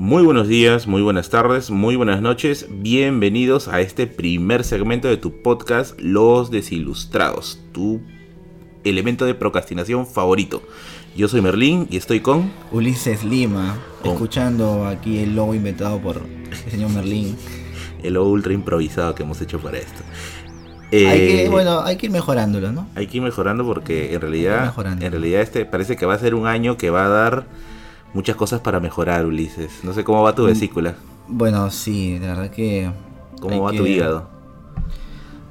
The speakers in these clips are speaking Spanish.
Muy buenos días, muy buenas tardes, muy buenas noches. Bienvenidos a este primer segmento de tu podcast Los Desilustrados, tu elemento de procrastinación favorito. Yo soy Merlín y estoy con Ulises Lima, escuchando aquí el logo inventado por el señor Merlín. el ultra improvisado que hemos hecho para esto. hay Eh, que, bueno, hay que ir mejorándolo, ¿no? hay que ir mejorando porque en realidad, en realidad este parece que va a ser un año que va a dar muchas cosas para mejorar, Ulises. No sé cómo va tu Mm. vesícula, Bueno, sí, de verdad que... cómo va que- tu hígado.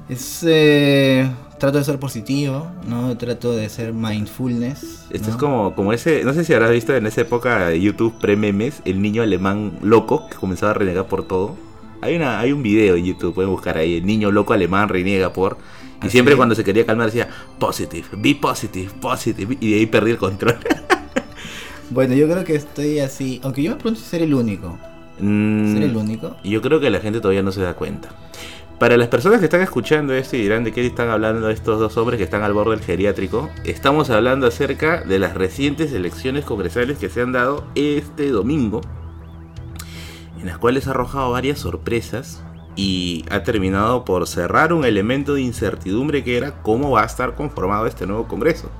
Es, eh, trato de ser positivo, ¿no? Trato de ser mindfulness. Esto ¿no? es como, como ese, no sé si habrás visto en esa época de YouTube pre-memes, el niño alemán loco que comenzaba a renegar por todo. Hay una, hay un video en YouTube, pueden buscar ahí, el niño loco alemán reniega por. Y ¿Ah, siempre cuando se quería calmar decía positive, be positive, positive. Y de ahí perdí el control. Bueno, yo creo que estoy así, aunque yo me pregunto si ser el único. Mm, ¿Ser el único? Yo creo que la gente todavía no se da cuenta. Para las personas que están escuchando esto y dirán de qué están hablando estos dos hombres que están al borde del geriátrico, estamos hablando acerca de las recientes elecciones congresales que se han dado este domingo, en las cuales ha arrojado varias sorpresas y ha terminado por cerrar un elemento de incertidumbre que era cómo va a estar conformado este nuevo Congreso.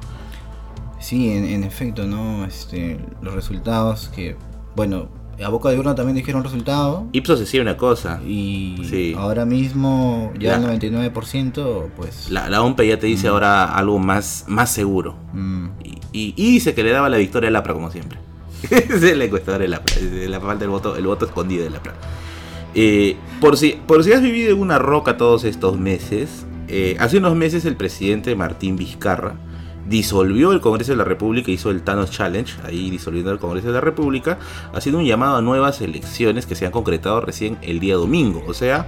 Sí, en, en efecto, ¿no? Este, los resultados que, bueno, a boca de urna también dijeron resultado. Ipsos decía una cosa, Y Sí. ahora mismo ya La- el 99%, pues... la, la OMPE ya te dice ahora algo más, más seguro. mm, Y, y- y dice que le daba la victoria al APRA, como siempre. es el encuestador del APRA. La falta del voto, el voto escondido del APRA. Eh, por, si, por si has vivido en una roca todos estos meses, eh, hace unos meses el presidente Martín Vizcarra disolvió el Congreso de la República, hizo el Thanos Challenge, ahí disolviendo el Congreso de la República, haciendo un llamado a nuevas elecciones que se han concretado recién el día domingo, o sea,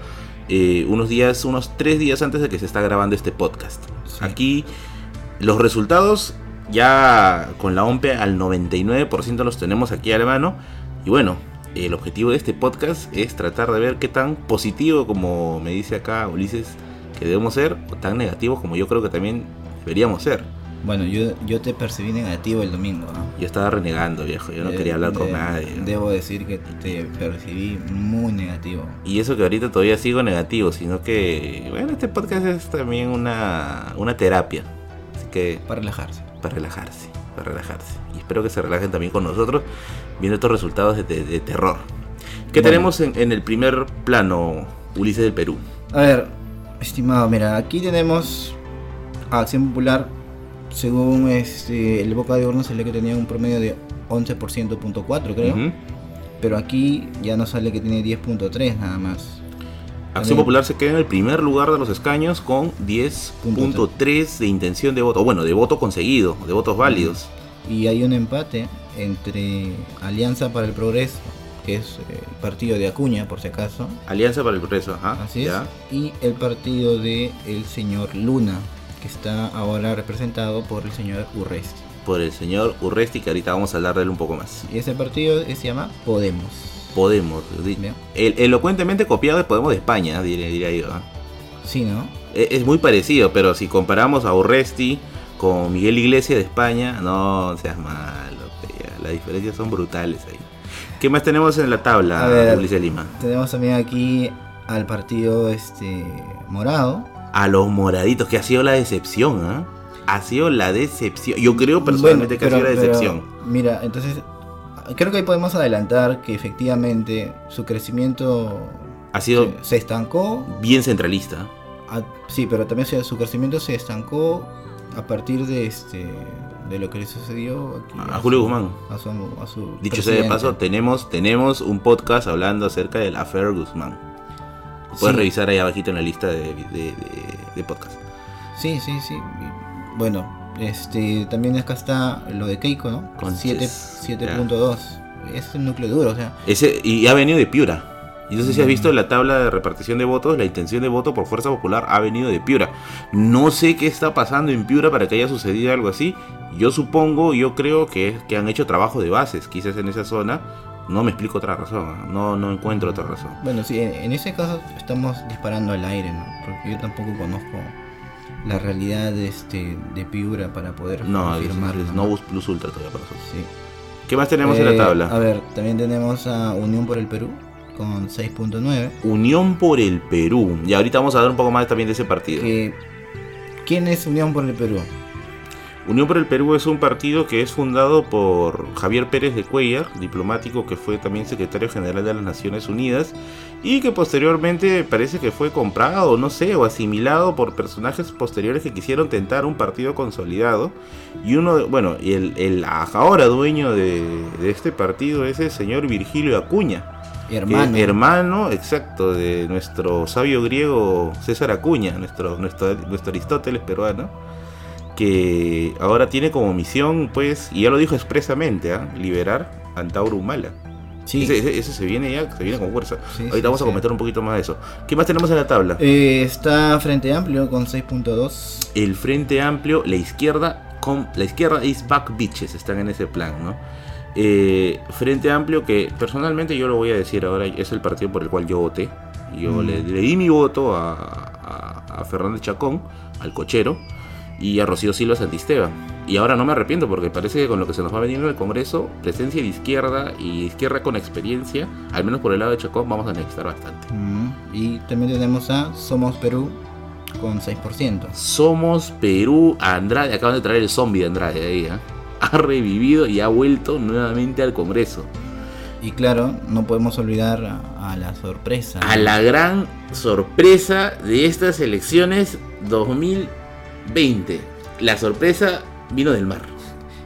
eh, unos días, unos tres días antes de que se está grabando este podcast. Sí. Aquí los resultados ya con la OMPE al 99% los tenemos aquí a la mano. Y bueno, el objetivo de este podcast es tratar de ver qué tan positivo, como me dice acá Ulises, que debemos ser, o tan negativo como yo creo que también deberíamos ser. Bueno, yo, yo te percibí negativo el domingo, ¿no? Yo estaba renegando, viejo, yo no quería hablar con de- nadie. Debo decir que te percibí muy negativo. Y eso que ahorita todavía sigo negativo, sino que, bueno, este podcast es también una, una terapia. Así que Para relajarse. para relajarse, para relajarse. Y espero que se relajen también con nosotros viendo estos resultados de, de- de terror. ¿Qué Bueno. tenemos en, en el primer plano, Ulises del Perú? A ver, estimado, mira, aquí tenemos a Acción Popular. Según este, el boca de urna salió que tenía un promedio de 11.4 creo. Ujú. Pero aquí ya no sale que tiene 10.3 nada más. Acción También- Popular se queda en el primer lugar de los escaños con 10.3 de intención de voto, bueno, de voto conseguido, de votos válidos. Y hay un empate entre Alianza para el Progreso, que es eh, el partido de Acuña, por si acaso. Alianza para el Progreso, ajá. Así ya. es. Y el partido de el señor Luna, que está ahora representado por el señor Urresti. Por el señor Urresti, que ahorita vamos a hablar de él un poco más. Y ese partido se llama Podemos. Podemos, el, elocuentemente copiado de Podemos de España, diría, diría yo. Sí, ¿no? E- Es muy parecido, pero si comparamos a Urresti con Miguel Iglesias de España, no seas malo. Las diferencias son brutales ahí. ¿Qué más tenemos en la tabla, ver. Ulises Lima? Tenemos también aquí al partido este morado. A los moraditos, que ha sido la decepción, ¿ah? Ha sido la decepción. Yo creo personalmente Bueno, que ha sido la pero, decepción. Mira, entonces creo que ahí podemos adelantar que efectivamente su crecimiento Ha sido se, se estancó. bien centralista. a- sí, pero también se- su crecimiento se estancó a partir de este de lo que le sucedió aquí A Julio su- Guzmán. A su, a su Dicho sea de presidente. paso, tenemos, tenemos un podcast hablando acerca del Afer Guzmán. Puedes Sí. revisar ahí abajito en la lista de, de, podcast. Sí, sí, sí. Bueno, este también acá está lo de Keiko, ¿no? Conches, Siete- 7.2. Es el núcleo duro, o sea. Ese, y ha venido de Piura. Y no sé si has visto la tabla de repartición de votos, la intención de voto por Fuerza Popular ha venido de Piura. No sé qué está pasando en Piura para que haya sucedido algo así. Yo supongo, yo creo que, que han hecho trabajo de bases, quizás en esa zona. No me explico otra razón, ¿eh? no, no encuentro otra razón. Bueno, sí, en, ese caso estamos disparando al aire, ¿no? Porque yo tampoco conozco la realidad de, este, de Piura para poder No, es Novus Plus Ultra todavía para nosotros. Sí. ¿Qué más tenemos en la Eh, tabla? A ver, también tenemos a Unión por el Perú con 6.9. Unión por el Perú. Y ahorita vamos a dar un poco más también de ese partido. Que- ¿Quién es Unión por el Perú? Unión por el Perú es un partido que es fundado por Javier Pérez de Cuellar, diplomático que fue también secretario general de las Naciones Unidas y que posteriormente parece que fue comprado, no sé, o asimilado por personajes posteriores que quisieron tentar un partido consolidado. Y uno, bueno, y el, el ahora dueño de, de este partido es el señor Virgilio Acuña. Hermano. hermano, exacto, de nuestro sabio griego César Acuña, nuestro, nuestro, nuestro Aristóteles peruano, que ahora tiene como misión, pues, y ya lo dijo expresamente, ¿ah? liberar a Antauro Humala. Sí. Ese, ese- ese se viene ya, se viene con fuerza. Sí, Ahorita sí, vamos a comentar un poquito más de eso. ¿Qué más tenemos en la tabla? Eh, está Frente Amplio con 6.2. El Frente Amplio, la izquierda, con, la izquierda is back bitches, están en ese plan, ¿no? Eh, Frente Amplio, que personalmente yo lo voy a decir ahora, es el partido por el cual yo voté. Yo Mm. le, le di mi voto a, a, a Fernández Chacón, al cochero, y a Rocío Silva Santisteban. Y ahora no me arrepiento porque parece que con lo que se nos va a venir en el Congreso, presencia de izquierda y izquierda con experiencia, al menos por el lado de Chacón, vamos a necesitar bastante. Mm, Y también tenemos a Somos Perú con 6%. Somos Perú, Andrade, acaban de traer el zombie de Andrade de ahí, ¿eh? ha revivido y ha vuelto nuevamente al Congreso. Y claro, no podemos olvidar a, a la sorpresa. A la gran sorpresa de estas elecciones 2020. La sorpresa vino del mar.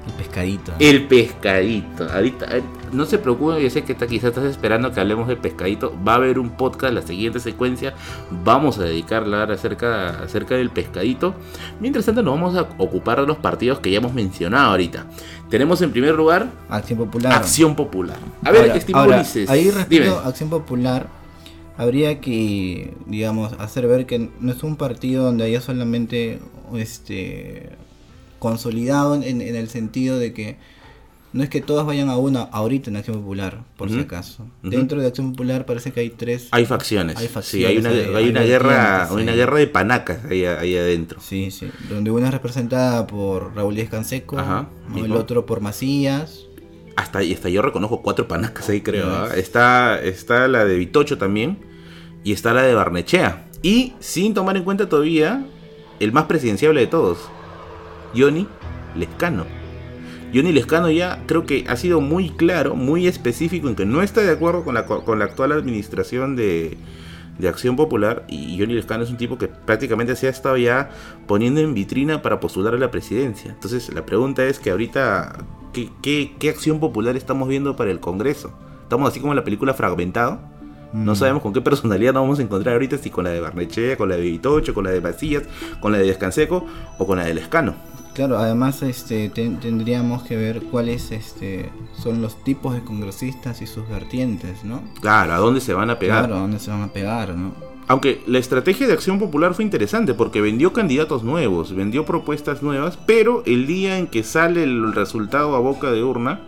El pescadito. El pescadito. Ahorita, ahorita- no se preocupen, yo sé que está- quizás estás esperando que hablemos del pescadito. Va a haber un podcast, la siguiente secuencia. Vamos a dedicarla acerca, acerca del pescadito. Mientras tanto, nos vamos a ocupar de los partidos que ya hemos mencionado ahorita. Tenemos en primer lugar Acción Popular. Acción Popular. A ver, Ahora- ahora, Ahí dime. respecto a Acción Popular, habría que, digamos, hacer ver que no es un partido donde haya solamente este consolidado en, en el sentido de que no es que todos vayan a una ahorita en Acción Popular, por si acaso. Dentro de Acción Popular parece que hay tres. Hay facciones. Hay sí, hay una, facciones, hay- hay hay una guerra, vertientes una guerra de panacas ahí, ahí adentro. Sí, sí. Donde una es representada por Raúl Díaz Canseco, el otro por Macías. Hasta, yo reconozco cuatro panacas ahí, creo. ¿ah? Está, está la de Vitocho también. Y está la de Barnechea. Y sin tomar en cuenta todavía el más presidenciable de todos, Johnny Lescano. Johnny Lescano ya creo que ha sido muy claro, muy específico en que no está de acuerdo con la, co- con la actual administración de, de Acción Popular. Y Johnny Lescano es un tipo que prácticamente se ha estado ya poniendo en vitrina para postular a la presidencia. Entonces la pregunta es que ahorita, ¿qué, qué, qué acción popular estamos viendo para el Congreso? Estamos así como en la película Fragmentado. No Mm. sabemos con qué personalidad nos vamos a encontrar ahorita, si con la de Barnechea, con la de Vitocho, con la de Macías, con la de Descanseco o con la de Lescano. Claro, además este ten- tendríamos que ver cuáles este son los tipos de congresistas y sus vertientes, ¿no? Claro, ¿a dónde se van a pegar? Claro, a dónde se van a pegar, ¿no? Aunque la estrategia de Acción Popular fue interesante porque vendió candidatos nuevos, vendió propuestas nuevas, pero el día en que sale el resultado a boca de urna,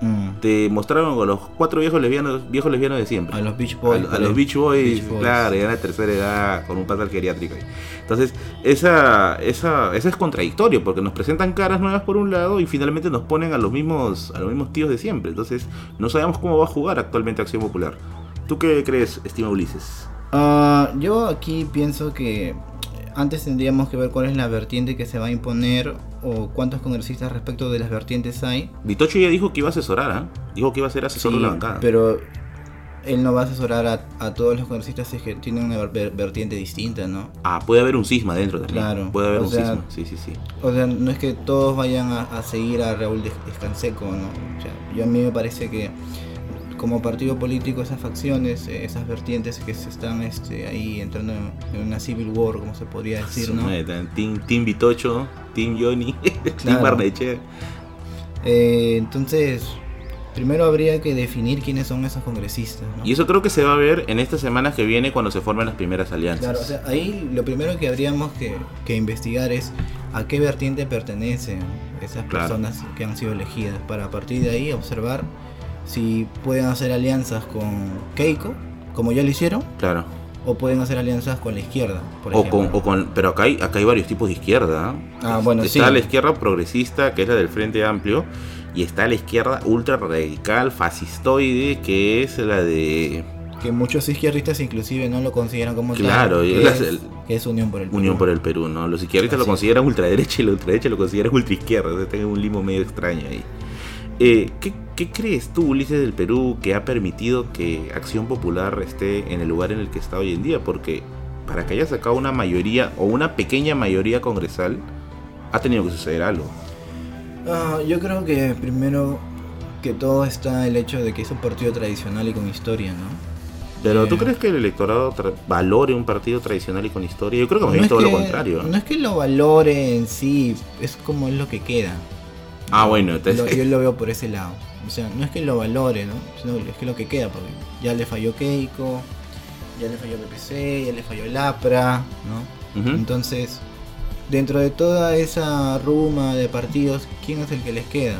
Mm. te mostraron a los cuatro viejos lesbianos, viejos lesbianos de siempre. A los Beach Boys. a los ahí. Beach Boys, Beach Boys. claro, ya en la tercera edad, con un pasal geriátrico ahí. Entonces, esa, esa, esa es contradictorio, porque nos presentan caras nuevas por un lado y finalmente nos ponen a los mismos, a los mismos tíos de siempre. Entonces, no sabemos cómo va a jugar actualmente Acción Popular. ¿Tú qué crees, estima Ulises? Ah, yo aquí pienso que antes tendríamos que ver cuál es la vertiente que se va a imponer o cuántos congresistas respecto de las vertientes hay. Vitocho ya dijo que iba a asesorar, ¿ah? Dijo que iba a ser asesor de la bancada. pero él no va a asesorar a, a todos los congresistas si es que tienen una ver- vertiente distinta, ¿no? Ah, puede haber un cisma dentro también. Claro, Puede haber un sea, cisma, sí, sí, sí. O sea, no es que todos vayan a, a seguir a Raúl Des- Descanseco, ¿no? O sea, yo a mí me parece que como partido político esas facciones, eh, esas vertientes que se están este, ahí entrando en, en una civil war, como se podría decir, Su ¿no? Team, team Vitocho, Team Johnny, Team Claro. Barnechea. Eh, entonces, primero habría que definir quiénes son esos congresistas, ¿no? Y eso creo que se va a ver en estas semanas que viene cuando se formen las primeras alianzas. Claro, o sea, ahí lo primero que habríamos que, que investigar es a qué vertiente pertenecen esas Claro. personas que han sido elegidas, para a partir de ahí observar si pueden hacer alianzas con Keiko, como ya lo hicieron, Claro. o pueden hacer alianzas con la izquierda, por O ejemplo. con, o con, pero acá hay, acá hay varios tipos de izquierda. ¿ah? Ah, bueno, Está sí. la izquierda progresista, que es la del Frente Amplio, y está la izquierda ultra radical, fascistoide, que es la de... Que muchos izquierdistas inclusive no lo consideran como claro, tal, que, es, es, que es Unión por el Perú. Unión por el Perú, ¿no? Los izquierdistas Así lo consideran ultraderecha y la ultraderecha lo consideran ultraizquierda. O sea, tienen un limo medio extraño ahí. Eh, ¿qué, qué crees tú, Ulises del Perú, que ha permitido que Acción Popular esté en el lugar en el que está hoy en día? Porque para que haya sacado una mayoría o una pequeña mayoría congresal, ha tenido que suceder algo. Ah, yo creo que primero que todo está el hecho de que es un partido tradicional y con historia, ¿no? Pero ¿tú Eh. crees que el electorado valore un partido tradicional y con historia? Yo creo que No es todo lo contrario. No es que lo valore en sí, es como es lo que queda. Ah, bueno, Lo- yo lo veo por ese lado. O sea, no es que lo valore, ¿no? Sino es que lo que queda, porque ya le falló Keiko, ya le falló PPC, ya le falló el APRA, ¿no? Entonces, dentro de toda esa ruma de partidos, ¿quién es el que les queda?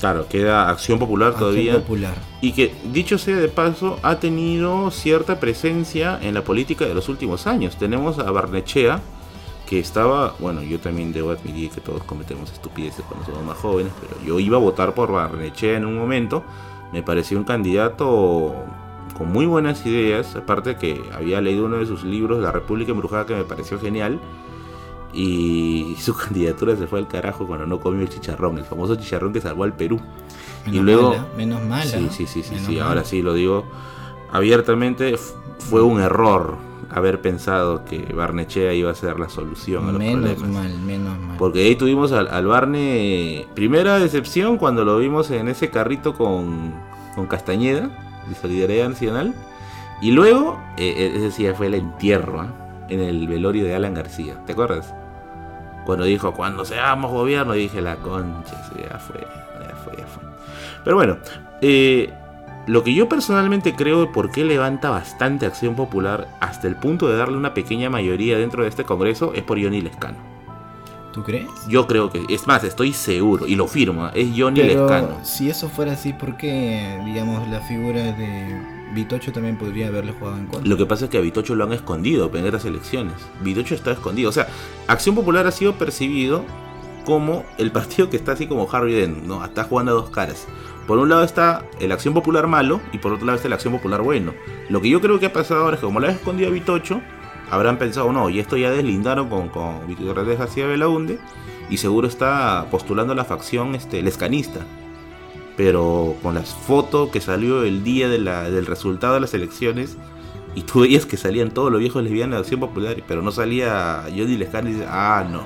Claro, queda Acción Popular Acción todavía. Popular. Y que, dicho sea de paso, ha tenido cierta presencia en la política de los últimos años. Tenemos a Barnechea, que estaba, bueno, yo también debo admitir que todos cometemos estupideces cuando somos más jóvenes, pero yo iba a votar por Barnechea en un momento. Me pareció un candidato con muy buenas ideas, aparte que había leído uno de sus libros, La República Embrujada, que me pareció genial. Y su candidatura se fue al carajo cuando no comió el chicharrón, el famoso chicharrón que salvó al Perú. Menos y luego- mala, menos mala. Sí, sí, sí, sí, sí. Ahora sí lo digo abiertamente. Fue un error haber pensado que Barnechea iba a ser la solución a los Menos problemas. mal, menos mal. Porque ahí tuvimos al, al Barne. Primera decepción cuando lo vimos en ese carrito con, con Castañeda, de Solidaridad Nacional. Y luego, eh, eh, ese sí ya fue el entierro, ¿ah? en el velorio de Alan García. ¿Te acuerdas? Cuando dijo, cuando seamos gobierno, dije, la concha, ya fue, ya fue, ya fue. Pero bueno, eh, lo que yo personalmente creo de por qué levanta bastante acción popular hasta el punto de darle una pequeña mayoría dentro de este Congreso es por Johnny Lescano. ¿Tú crees? Yo creo que, es más, estoy seguro, y lo firmo, es Johnny Pero Lescano. si eso fuera así, ¿por qué, digamos, la figura de Vitocho también podría haberle jugado en contra? Lo que pasa es que a Vitocho lo han escondido en estas elecciones. Vitocho está escondido. O sea, Acción Popular ha sido percibido como el partido que está así como Harvey Dent, ¿no? Está jugando a dos caras. Por un lado está el Acción Popular malo y por otro lado está el Acción Popular bueno. Lo que yo creo que ha pasado ahora es que como lo han escondido a Vitocho, habrán pensado, no, y esto ya deslindaron con, con García Belaunde y seguro está postulando la facción este, lescanista. Pero con las fotos que salió el día de la- del resultado de las elecciones, y tú veías que salían todos los viejos lesbianos de Acción Popular, pero no salía Johnny Lescano y dice, ah, no,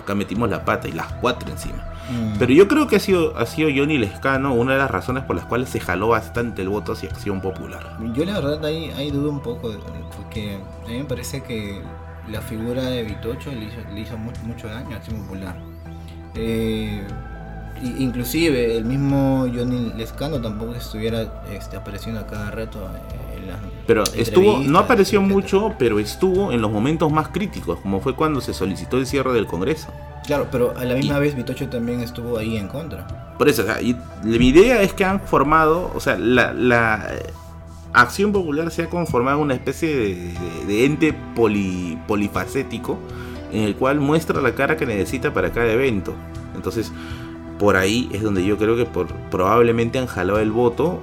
acá metimos la pata y las cuatro encima. Mm. Pero yo creo que ha sido, ha sido Johnny Lescano una de las razones por las cuales se jaló bastante el voto hacia Acción Popular. Yo la verdad ahí, ahí dudo un poco, porque a mí me parece que la figura de Vitocho le hizo, le hizo mu- mucho daño a Acción Popular. Eh, inclusive el mismo Johnny Lescano tampoco estuviera este, apareciendo a cada rato eh, Pero estuvo, no apareció etcétera. mucho, pero estuvo en los momentos más críticos, como fue cuando se solicitó el cierre del Congreso. Claro, pero a la misma vez Vitocho también estuvo ahí en contra. Por eso, o sea, y mi idea es que han formado, o sea, la, la, Acción Popular se ha conformado en una especie de, de- de ente poli- polifacético en el cual muestra la cara que necesita para cada evento. Entonces, por ahí es donde yo creo que por, probablemente han jalado el voto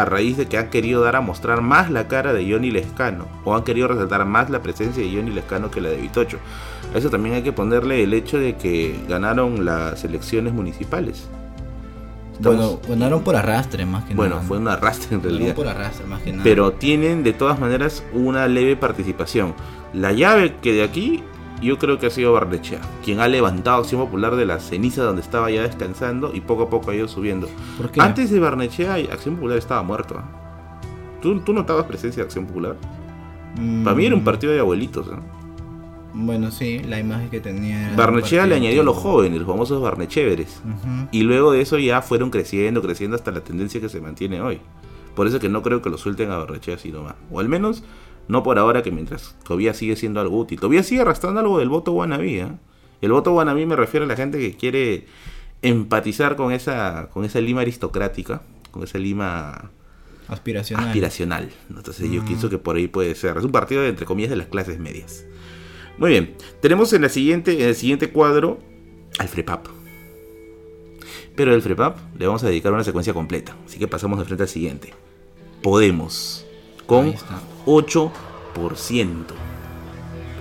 a raíz de que han querido dar a mostrar más la cara de Johnny Lescano o han querido resaltar más la presencia de Johnny Lescano que la de Vitocho. A eso también hay que ponerle el hecho de que ganaron las elecciones municipales. Estamos- Bueno, ganaron por arrastre más que bueno, nada. ¿no? fue un arrastre en Ganaron realidad. por arrastre más que nada. Pero tienen de todas maneras una leve participación. La llave que de aquí yo creo que ha sido Barnechea, quien ha levantado Acción Popular de la ceniza donde estaba ya descansando y poco a poco ha ido subiendo. ¿Por qué? Antes de Barnechea, Acción Popular estaba muerto. ¿ah? ¿Tú, tú notabas presencia de Acción Popular? Mm, Para mí era un partido de abuelitos. ¿no? Bueno, sí, la imagen que tenía. Barnechea le añadió a los jóvenes, los famosos Barnecheveres. Y luego de eso ya fueron creciendo, creciendo hasta la tendencia que se mantiene hoy. Por eso que no creo que lo suelten a Barrechea así nomás. O al menos no por ahora que mientras todavía sigue siendo algo útil. Todavía sigue arrastrando algo del voto wannabe. ¿eh? El voto wannabe me refiero a la gente que quiere empatizar con esa, con esa lima aristocrática, con esa lima Aspiracional. aspiracional. Entonces yo Mm. pienso que por ahí puede ser. Es un partido de, entre comillas de las clases medias. Muy bien. Tenemos en, la siguiente, en el siguiente cuadro al FREPAP. Pero el FREPAP le vamos a dedicar una secuencia completa. Así que pasamos de frente al siguiente. Podemos. Con Ahí está. 8%.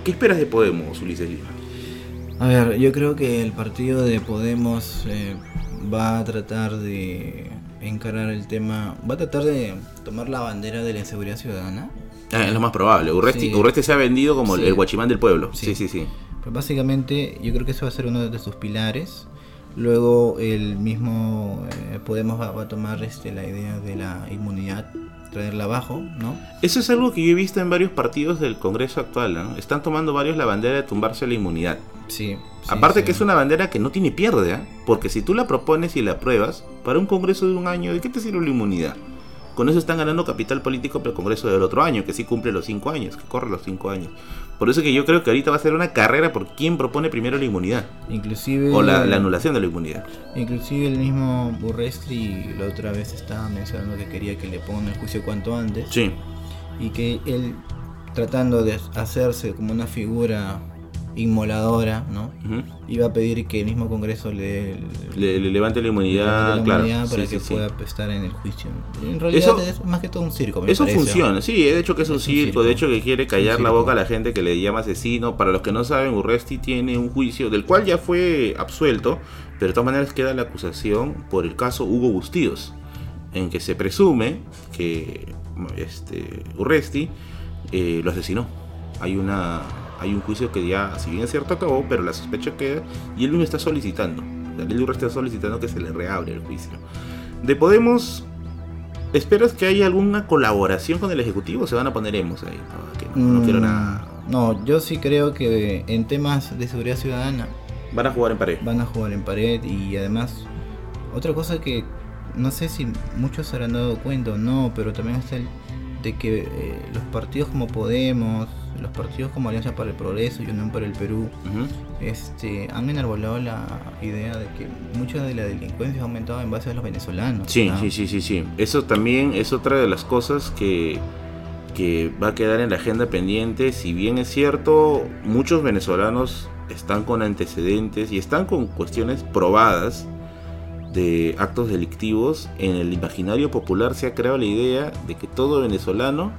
¿Qué esperas de Podemos, Ulises Lima? A ver, yo creo que el partido de Podemos eh, va a tratar de encarar el tema, va a tratar de tomar la bandera de la inseguridad ciudadana. Ah, es lo más probable. Urresti, Sí. Urresti se ha vendido como el- Sí. el guachimán del pueblo. Sí, Sí. sí, sí. Pues básicamente yo creo que eso va a ser uno de sus pilares. Luego el mismo eh, Podemos va, va a tomar este, la idea de la inmunidad, traerla abajo, ¿no? Eso es algo que yo he visto en varios partidos del Congreso actual. ¿no? Están tomando varios la bandera de tumbarse la inmunidad. Sí. sí, Aparte sí. que es una bandera que no tiene pierde, ¿ah? porque si tú la propones y la apruebas, para un Congreso de un año, ¿de qué te sirve la inmunidad? Con eso están ganando capital político para el Congreso del otro año, que sí cumple los cinco años, que corre los cinco años. Por eso que yo creo que ahorita va a ser una carrera por quién propone primero la inmunidad. Inclusive, O la, la anulación de la inmunidad. inclusive el mismo Burrestri la otra vez estaba mencionando que quería que le pongan el juicio cuanto antes. Sí. y que él tratando de hacerse como una figura inmoladora, ¿no? Iba a pedir que el mismo Congreso le, le, le levante la inmunidad, claro. para Sí, que sí, sí. pueda estar en el juicio. En realidad Eso- es más que todo un circo, me Eso parece. funciona, sí, de hecho que es un Es un circo, circo. de hecho que quiere callar la boca a la gente que le llama asesino. Para los que no saben, Urresti tiene un juicio del cual ya fue absuelto, pero de todas maneras queda la acusación por el caso Hugo Bustíos, en que se presume que este, Urresti eh, lo asesinó. Hay una hay un juicio que ya, si bien es cierto, acabó, pero la sospecha queda y él mismo está solicitando. La ley de Urresti está solicitando que se le reabre el juicio. De Podemos, ¿Esperas que haya alguna colaboración con el Ejecutivo? Se van a poner emos ahí. No, que no, no quiero Mm, nada. No, yo sí creo que en temas de seguridad ciudadana Van a jugar en pared. van a jugar en pared y además otra cosa que no sé si muchos se habrán dado cuenta o no, pero también está el de que eh, los partidos como Podemos, los partidos como Alianza para el Progreso y Unión para el Perú, este, han enarbolado la idea de que mucha de la delincuencia ha aumentado en base a los venezolanos. Sí, ¿no? sí, sí, sí, sí. Eso también es otra de las cosas que, que va a quedar en la agenda pendiente. Si bien es cierto, muchos venezolanos están con antecedentes y están con cuestiones probadas de actos delictivos, en el imaginario popular se ha creado la idea de que todo venezolano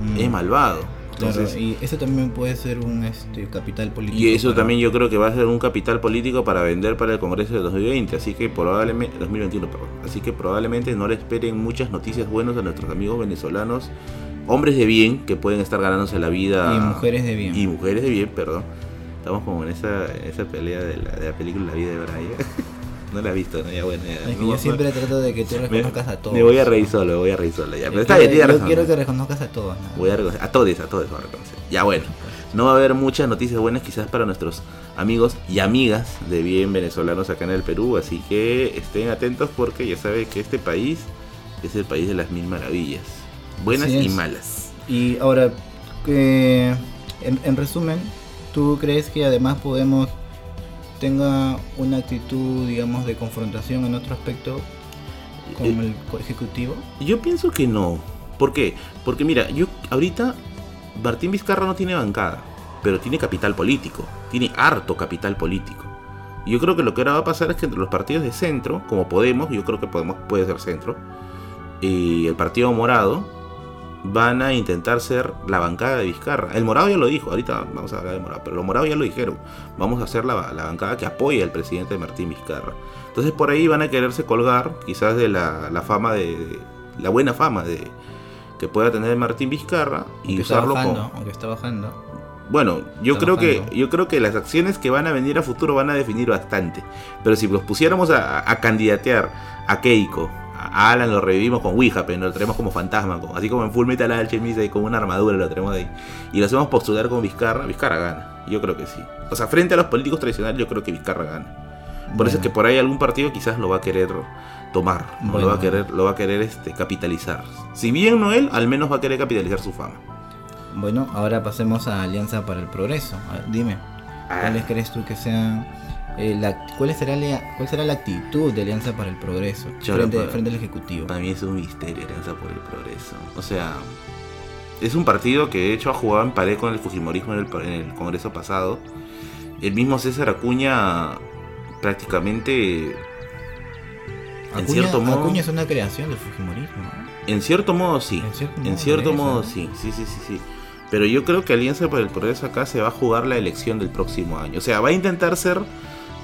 Mm, es malvado. Claro, Entonces, y eso también puede ser un este, capital político. Y eso para- también yo creo que va a ser un capital político para vender para el Congreso de 2020, así que probablemente 2021, perdón. Así que probablemente no le esperen muchas noticias buenas a nuestros amigos venezolanos, hombres de bien que pueden estar ganándose la vida Y mujeres de bien. y mujeres de bien, perdón. Estamos como en esa, esa pelea de la, de la película La vida de Brian. No la he visto, no, ya bueno. ya, Es que no, yo siempre trato de que tú me, reconozcas a todos. me voy a reír solo, voy a reír solo ya. Pero está bien, yo razón. quiero que reconozcas a todos. ¿no? Voy a reconocer, a todos, a todos voy a reconocer. Ya bueno, no va a haber muchas noticias buenas quizás para nuestros amigos y amigas de bien venezolanos acá en el Perú, así que estén atentos porque ya saben que este país es el país de las mil maravillas, buenas y malas. Y ahora, que, en, en resumen, ¿tú crees que además podemos tenga una actitud, digamos, de confrontación en otro aspecto con Eh, el ejecutivo? Yo pienso que no. ¿Por qué? Porque mira, yo ahorita Martín Vizcarra no tiene bancada, pero tiene capital político, tiene harto capital político. Yo creo que lo que ahora va a pasar es que entre los partidos de centro, como Podemos, yo creo que Podemos puede ser centro, y el Partido Morado, van a intentar ser la bancada de Vizcarra. El Morado ya lo dijo, ahorita vamos a hablar del Morado, pero los Morados ya lo dijeron, vamos a ser la, la bancada que apoya al presidente Martín Vizcarra. Entonces por ahí van a quererse colgar quizás de la, la fama de, de- la buena fama de que pueda tener Martín Vizcarra y Aunque está usarlo bajando, como aunque está bajando. bueno, yo Está creo que yo creo que las acciones que van a venir a futuro van a definir bastante. Pero si los pusiéramos a, a candidatear a Keiko, a Alan lo revivimos con Ouija, pero lo traemos como fantasma, como- así como en Full Metal Alchemist, ahí con una armadura lo traemos de ahí. Y lo hacemos postular con Vizcarra, Vizcarra gana. Yo creo que sí. O sea, frente a los políticos tradicionales, yo creo que Vizcarra gana. Por eso es que por ahí algún partido quizás lo va a querer tomar, o lo va a querer, lo va a querer este, capitalizar. Si bien no él, al menos va a querer capitalizar su fama. Bueno, ahora pasemos a Alianza para el Progreso. A ver, dime, Ah. ¿cuáles crees tú que sean... eh, la, ¿cuál, será la, ¿Cuál será la actitud de Alianza para el Progreso Yo frente, al Ejecutivo? Para mí es un misterio Alianza por el Progreso. O sea, es un partido que de hecho ha jugado en pared con el Fujimorismo en el, en el Congreso pasado. El mismo César Acuña prácticamente En Acuña, cierto modo- Acuña es una creación del Fujimorismo. ¿no? En cierto modo sí. En cierto En modo, cierto eso, modo sí. Sí, sí, sí, sí. Pero yo creo que Alianza para el Progreso acá se va a jugar la elección del próximo año. O sea, va a intentar ser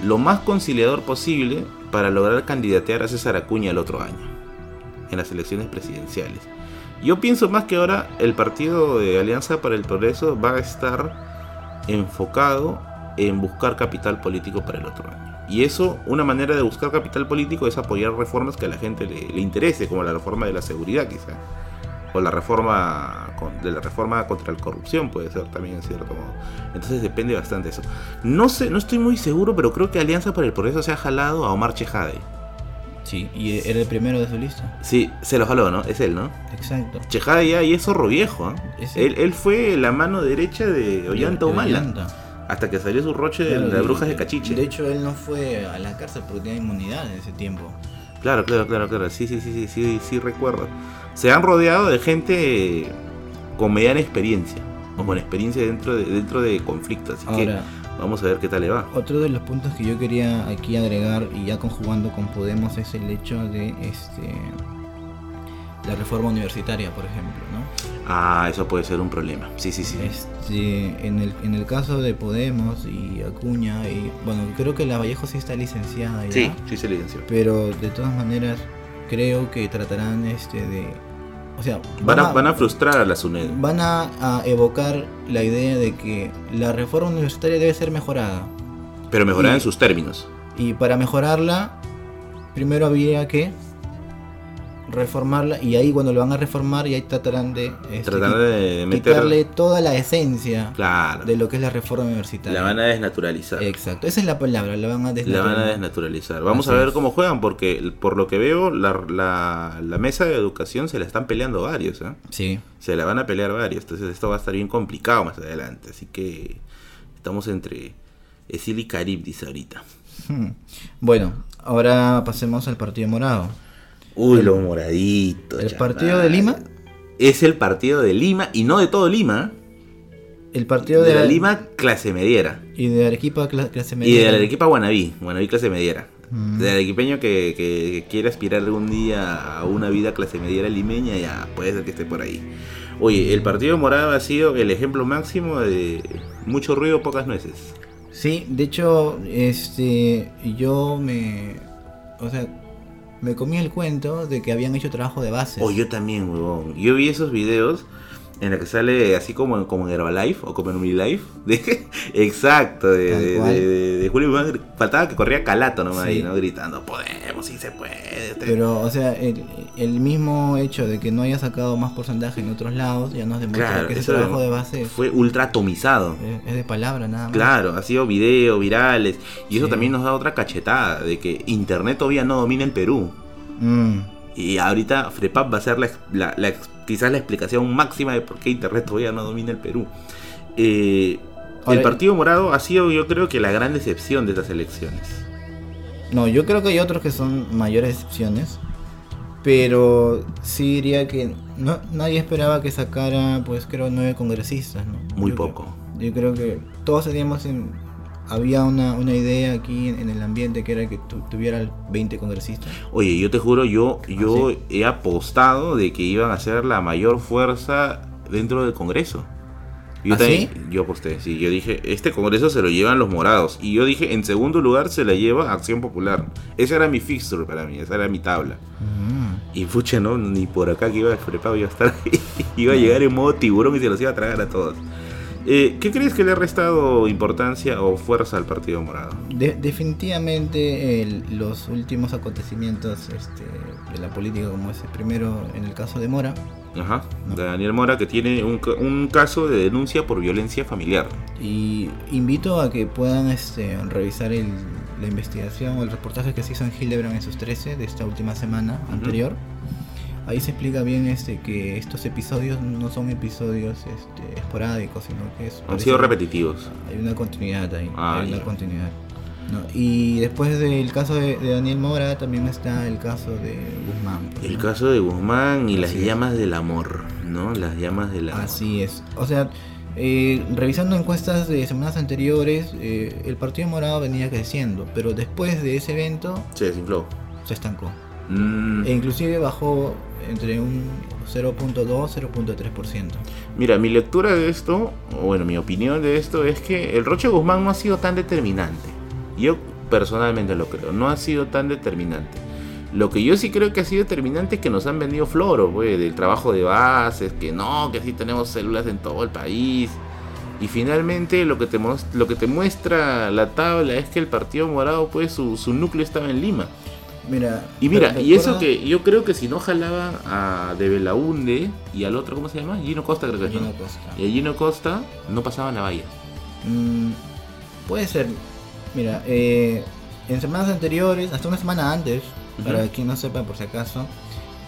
lo más conciliador posible para lograr candidatear a César Acuña el otro año. En las elecciones presidenciales. Yo pienso más que ahora el partido de Alianza para el Progreso va a estar enfocado en buscar capital político para el otro año. Y eso, una manera de buscar capital político es apoyar reformas que a la gente le, le interese, como la reforma de la seguridad quizá. O la reforma con- de la reforma contra la corrupción puede ser también en cierto modo. Entonces depende bastante de eso. No sé, no estoy muy seguro, pero creo que Alianza para el Progreso se ha jalado a Omar Chejade. Sí, y era el primero de su lista. Sí, se lo jaló, ¿no? Es él, ¿no? Exacto. Chejade ya y es zorro viejo. ¿eh? Él, él fue la mano derecha de Ollanta De- de Humala. Ollanta. Hasta que salió su roche de las brujas de Cachiche. De hecho, él no fue a la cárcel porque tenía inmunidad en ese tiempo. Claro, claro, claro, claro. Sí, sí, sí, sí, sí, sí, recuerdo. Se han rodeado de gente con mediana experiencia. O con experiencia dentro de, dentro de conflictos. Así Ahora, que vamos a ver qué tal le va. otro de los puntos que yo quería aquí agregar y ya conjugando con Podemos es el hecho de este la reforma universitaria, por ejemplo, ¿no? Ah, eso puede ser un problema. Sí, sí, sí. Este, en el, en el caso de Podemos y Acuña y bueno, creo que la Vallejo sí está licenciada ya. Sí, sí se licenció. pero de todas maneras creo que tratarán este de o sea Van a, van a frustrar a la SUNED. van a, a evocar la idea de que la reforma universitaria debe ser mejorada Pero mejorar y- en sus términos. y para mejorarla primero habría que reformarla y ahí cuando lo van a reformar y ahí tratarán de este, Tratar de meter. quitarle toda la esencia Claro. de lo que es la reforma universitaria La van a desnaturalizar. exacto esa es la palabra la van a La van a desnaturalizar. Vamos Así a ver es. cómo juegan, porque por lo que veo, la, la, la mesa de educación se la están peleando varios. ¿eh? sí Se la van a pelear varios. Entonces esto va a estar bien complicado más adelante. Así que estamos entre Esil y Carib, dice ahorita. Hmm. bueno ahora pasemos al partido morado Uy, los moraditos. el chaval. partido de Lima Es el partido de Lima y no de todo Lima. el partido De de, la Lima clase mediera. y de Arequipa cla- clase Y media de Arequipa Guanabí. Guanabí clase mediera. Mm. Del arequipeño que, que- que quiere aspirar algún día a una vida clase mediera limeña, ya puede ser que esté por ahí. Oye, el partido morado ha sido el ejemplo máximo de mucho ruido, pocas nueces. Sí, de hecho, este, yo me, o sea, me comí el cuento de que habían hecho trabajo de base. O yo también, huevón. Yo vi esos videos en los que sale así como, como en Herbalife o como en Unilife. De, exacto, de, de, de- Julio Guzmán. Faltaba que corría calato nomás Sí. ahí, ¿no? Gritando, podemos, sí se puede. este". Pero, o sea, el, el mismo hecho de que no haya sacado más porcentaje en otros lados ya nos demuestra Claro, que ese trabajo de base fue ultra atomizado. es de palabra nada más. Claro, ha sido videos virales. Y eso también nos da otra cachetada de que Internet todavía no domina el Perú. Mm, Y ahorita Frepap va a ser la, la- la quizás la explicación máxima de por qué Internet todavía no domina el Perú. Eh, Ahora- el Partido Morado ha sido yo creo que la gran decepción de estas elecciones. No, yo creo que hay otros que son mayores excepciones. Pero sí diría que no, nadie esperaba que sacara, pues creo, nueve congresistas, ¿no? Muy Yo creo- poco. Yo creo que todos teníamos en, había una, una idea aquí en, en el ambiente que era que tu- tuviera 20 congresistas. Oye, yo te juro, yo, yo ¿Ah, sí? he apostado de que iban a ser la mayor fuerza dentro del Congreso. Yo ¿Ah, también, yo aposté, sí, yo dije, este Congreso se lo llevan los morados. Y yo dije, en segundo lugar se la lleva Acción Popular. Esa era mi fixture para mí, esa era mi tabla. Y pucha, no, ni por acá que iba el Frepado iba a estar ahí. iba a llegar en modo tiburón y se los iba a tragar a todos. Eh, ¿Qué crees que le ha restado importancia o fuerza al Partido Morado? De- definitivamente los últimos acontecimientos este, de la política, como ese primero en el caso de Mora, Ajá, No. de Daniel Mora que tiene un caso de denuncia por violencia familiar. Y invito a que puedan este, revisar el- la investigación o el reportaje que se hizo en Hildebrand en sus 13 de esta última semana anterior. Ahí se explica bien este, que estos episodios no son episodios este, esporádicos, sino que es, Han sido repetitivos. Hay una continuidad ahí. Ah, hay una continuidad. No, y después del caso de, de Daniel Mora también está el caso de Guzmán. pues, El ¿no? caso de Guzmán y las es. llamas del amor, ¿no? Las llamas del amor. Así es. O sea, eh, revisando encuestas de semanas anteriores, eh, el Partido Morado venía creciendo, pero después de ese evento Se desinfló. se estancó. Mm, E inclusive bajó entre un 0.2 0.3%. Mira, mi lectura de esto, o bueno, mi opinión de esto es que el Roche Guzmán no ha sido tan determinante. Yo personalmente lo creo, no ha sido tan determinante. Lo que yo sí creo que ha sido determinante es que nos han vendido floro, güey, del trabajo de bases, que no, que así tenemos células en todo el país. Y finalmente lo que te, lo que te muestra la tabla es que el Partido Morado, pues su, su núcleo estaba en Lima. Mira, Y mira, y eso que yo creo que si no jalaba a De Belaunde y al otro, ¿cómo se llama? Gino Costa, creo que. Gino Costa. Y a Gino Costa no pasaban la valla. Mm, puede ser. Mira, eh, en semanas anteriores, hasta una semana antes, para quien no sepa por si acaso,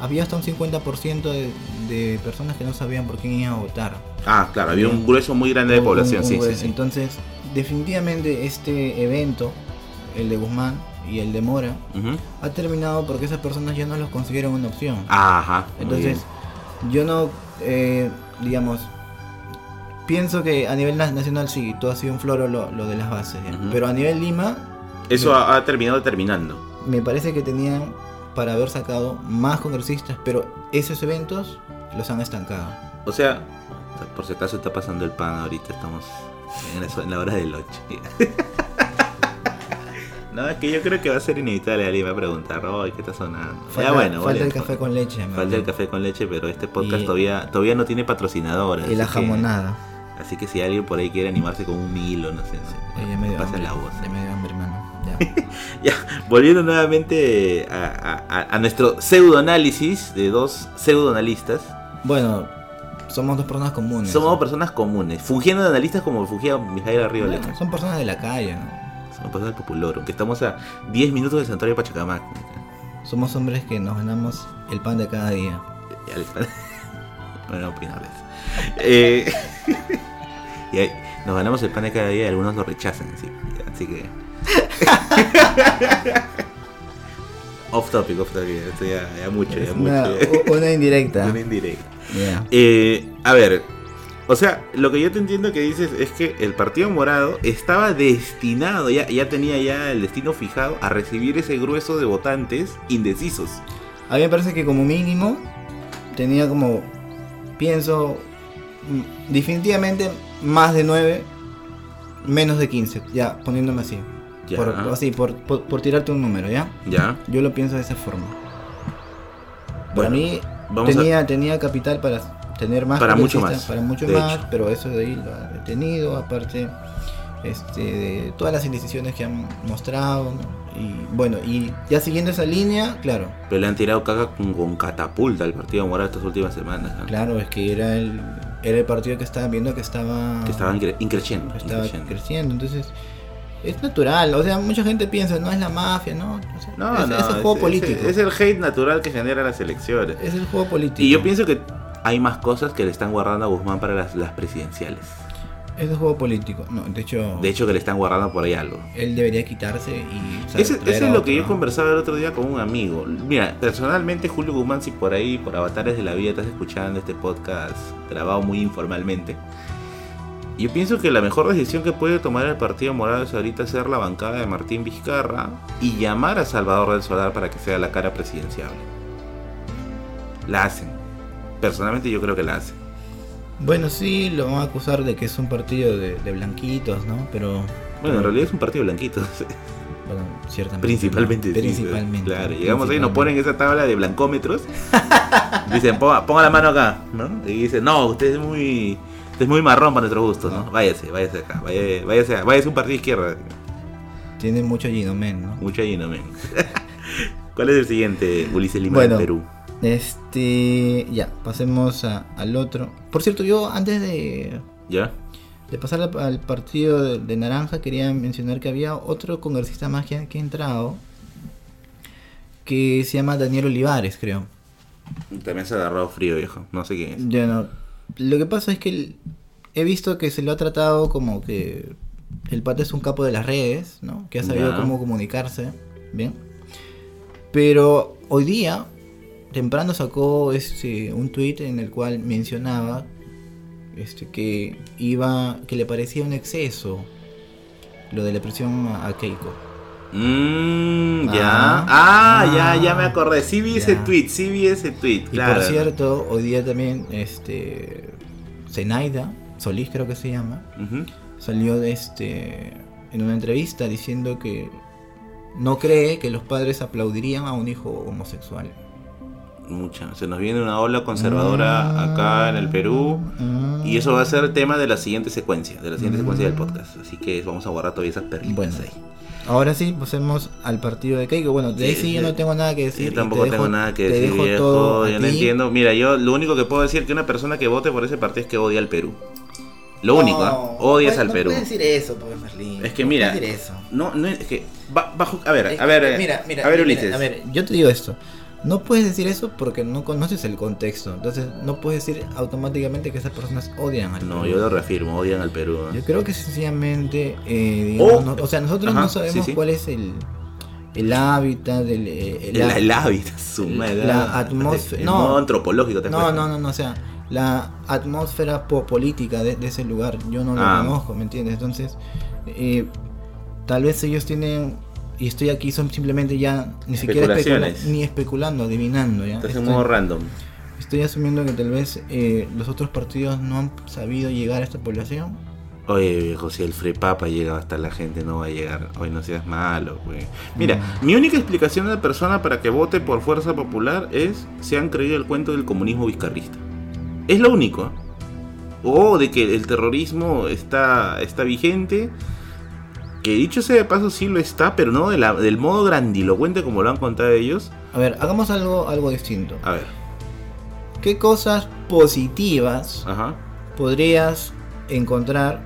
había hasta un 50% de, de personas que no sabían por quién iban a votar. Ah, claro, había un grueso muy grande de población, un- sí, un sí, grueso. sí. Entonces, definitivamente este evento, el de Guzmán y el de Mora, Ujú. ha terminado porque esas personas ya no los consideran una opción. Ajá. Entonces, yo no, eh, digamos, pienso que a nivel na- nacional sí, todo ha sido un floro lo, lo de las bases. ¿ya? Ujú. Pero a nivel Lima, bien. eso ha, ha terminado determinando. me parece que tenían para haber sacado más congresistas, pero esos eventos los han estancado. O sea, por si acaso está pasando el pan ahorita, estamos en la, en la hora del 8. no, es que yo creo que va a ser inevitable alguien va a preguntar, oye, ¿qué está sonando? Falta, ya bueno, falta vale, el café con leche. Falta el café con leche, pero este podcast Y- todavía, todavía no tiene patrocinadores. Y la que- jamonada. Así que si alguien por ahí quiere animarse con un hilo, no sé, me dio pasa hambre, la voz. Ya me dio hambre, hermano. Ya. Ya, volviendo nuevamente a, a- a- nuestro pseudoanálisis de dos pseudoanalistas. bueno, somos dos personas comunes. Somos personas comunes, fungiendo de analistas como fungía Mijail Arriola. Bueno, son personas de la calle, ¿no? Somos personas del popular, aunque estamos a 10 minutos del santuario de Pachacamac. Somos hombres que nos ganamos el pan de cada día. Ya les pa- Bueno, opinar de eso. Eh, y ahí, nos ganamos el pan de cada día y algunos lo rechazan, sí, ya, así que... off topic, off topic, esto ya, ya mucho, ya Es mucho. una, una indirecta. Una indirecta. Eh, a ver, o sea, lo que yo te entiendo que dices es que el Partido Morado estaba destinado, ya, ya tenía ya el destino fijado a recibir ese grueso de votantes indecisos. A mí me parece que como mínimo tenía como, pienso, mm, definitivamente más de 9, menos de 15, ya poniéndome así. Ya. Por, así, por, por, por tirarte un número, ¿ya? Ya. Yo lo pienso de esa forma. Para mí a... tenía, tenía capital para tener más Para mucho más, para mucho más, hecho. pero eso de ahí lo ha detenido, aparte este, de todas las indecisiones que han mostrado, ¿no? Y bueno, y ya siguiendo esa línea, claro, Pero le han tirado caca con, con catapulta al Partido Morado estas últimas semanas. ¿no? claro, es que era el, era el partido que estaban viendo que estaba, Que estaban incre- increciendo. estaba increciendo. creciendo, entonces es natural, o sea, mucha gente piensa, no es la mafia, ¿no? O sea, No, es, no, es el juego es- político. Es, el hate natural que genera las elecciones. Es el juego político. Y yo pienso que hay más cosas que le están guardando a Guzmán para las, las presidenciales. Es el juego político. No, de hecho, De hecho, que le están guardando por ahí algo. él debería quitarse y Ese- a es lo que yo conversaba el otro día con un amigo. Mira, personalmente Julio Guzmán, si por ahí, por avatares de la vida, estás escuchando este podcast grabado muy informalmente. Yo pienso que la mejor decisión que puede tomar el Partido Morado es ahorita ser la bancada de Martín Vizcarra y llamar a Salvador del Solar para que sea la cara presidenciable. La hacen. Personalmente yo creo que la hacen. Bueno, sí, lo van a acusar de que es un partido de, de blanquitos, ¿no? Pero. Bueno, en realidad es un partido blanquito. Bueno, ciertamente. Principalmente. ¿no? sí, Principalmente. Claro, llegamos ahí, nos principalmente. ponen esa tabla de blancómetros. dicen, ponga, ponga la mano acá, ¿no? Y dicen, no, usted es muy. Usted es muy marrón para nuestro gusto, ¿no? Váyase, váyase acá, váyase, váyase, váyase un partido de izquierda. Tiene mucho Ginomen, ¿no? Mucho allí no men. ¿Cuál es el siguiente, Ulises Lima Bueno. de Perú? Este. Ya, pasemos a- al otro. Por cierto, yo antes de, ¿Ya? de pasar al, al partido de, de Naranja, quería mencionar que había otro congresista más que, que ha entrado. Que se llama Daniel Olivares, creo. También se ha agarrado frío, viejo. No sé quién es. Ya no. Lo que pasa es que he visto que se lo ha tratado como que el pata es un capo de las redes, ¿no? Que ha sabido Ya. cómo comunicarse, ¿bien? Pero hoy día, temprano sacó este, un tweet en el cual mencionaba este, que iba, que le parecía un exceso lo de la presión a, Keiko. Mmm, ya. Ah, Ah, ya, ah, ya me acordé. Sí vi ese tweet, sí vi ese tweet, Y claro. por cierto, hoy día también, este, Zenaida, Solís creo que se llama, salió de este, en una entrevista diciendo que no cree que los padres aplaudirían a un hijo homosexual. Mucha. Se nos viene una ola conservadora acá en el Perú. Mm. Y eso va a ser tema de la siguiente secuencia, de la siguiente secuencia del podcast. Así que vamos a guardar todavía esas perlitas Bueno, ahí. Ahora sí, pasemos al partido de Keiko. Bueno, de ahí Sí, sí yo no tengo nada que decir. Yo tampoco te tengo nada que te decir, viejo. todo Yo no ti. entiendo. Mira, yo lo único que puedo decir que una persona que vote por ese partido es que odia al Perú. Lo único. No, odias no al Perú. No puedes decir eso, pues, Merlín. Es que No mira, decir eso. No, no es que. bajo, a ver, a ver. eh, mira, mira, a ver, mira, Ulises. A ver, yo te digo esto. No puedes decir eso porque no conoces el contexto. Entonces, no puedes decir automáticamente que esas personas odian al No, Perú. yo lo reafirmo, odian al Perú. Yo creo que sencillamente, eh, digamos, O- no- o sea, nosotros Ajá, no sabemos sí, sí. cuál es el, el hábitat, el, eh, El, el hábitat, su madre. la atmósfera- no. modo antropológico te No, cuesta. no, no, no, o sea, la atmósfera po- política de, de ese lugar, yo no lo Ah. conozco, ¿me entiendes? Entonces, eh, tal vez ellos tienen, y estoy aquí, son simplemente ya ni siquiera especula- Especulaciones. ni especulando, adivinando, ¿ya? Estás en Estoy- modo random. Estoy asumiendo que tal vez eh, los otros partidos no han sabido llegar a esta población. Oye, viejo, si el Frepapa llega hasta la gente, no va a llegar. Hoy no seas malo, güey. Mira, Mm. mi única explicación de la persona para que vote por Fuerza Popular es se han creído el cuento del comunismo vizcarrista. Es lo único. O de que el terrorismo está, está vigente. Que dicho sea de paso, sí lo está, pero no de la- del modo grandilocuente como lo han contado ellos. A ver, hagamos algo, algo distinto. A ver, ¿Qué cosas positivas ajá. podrías encontrar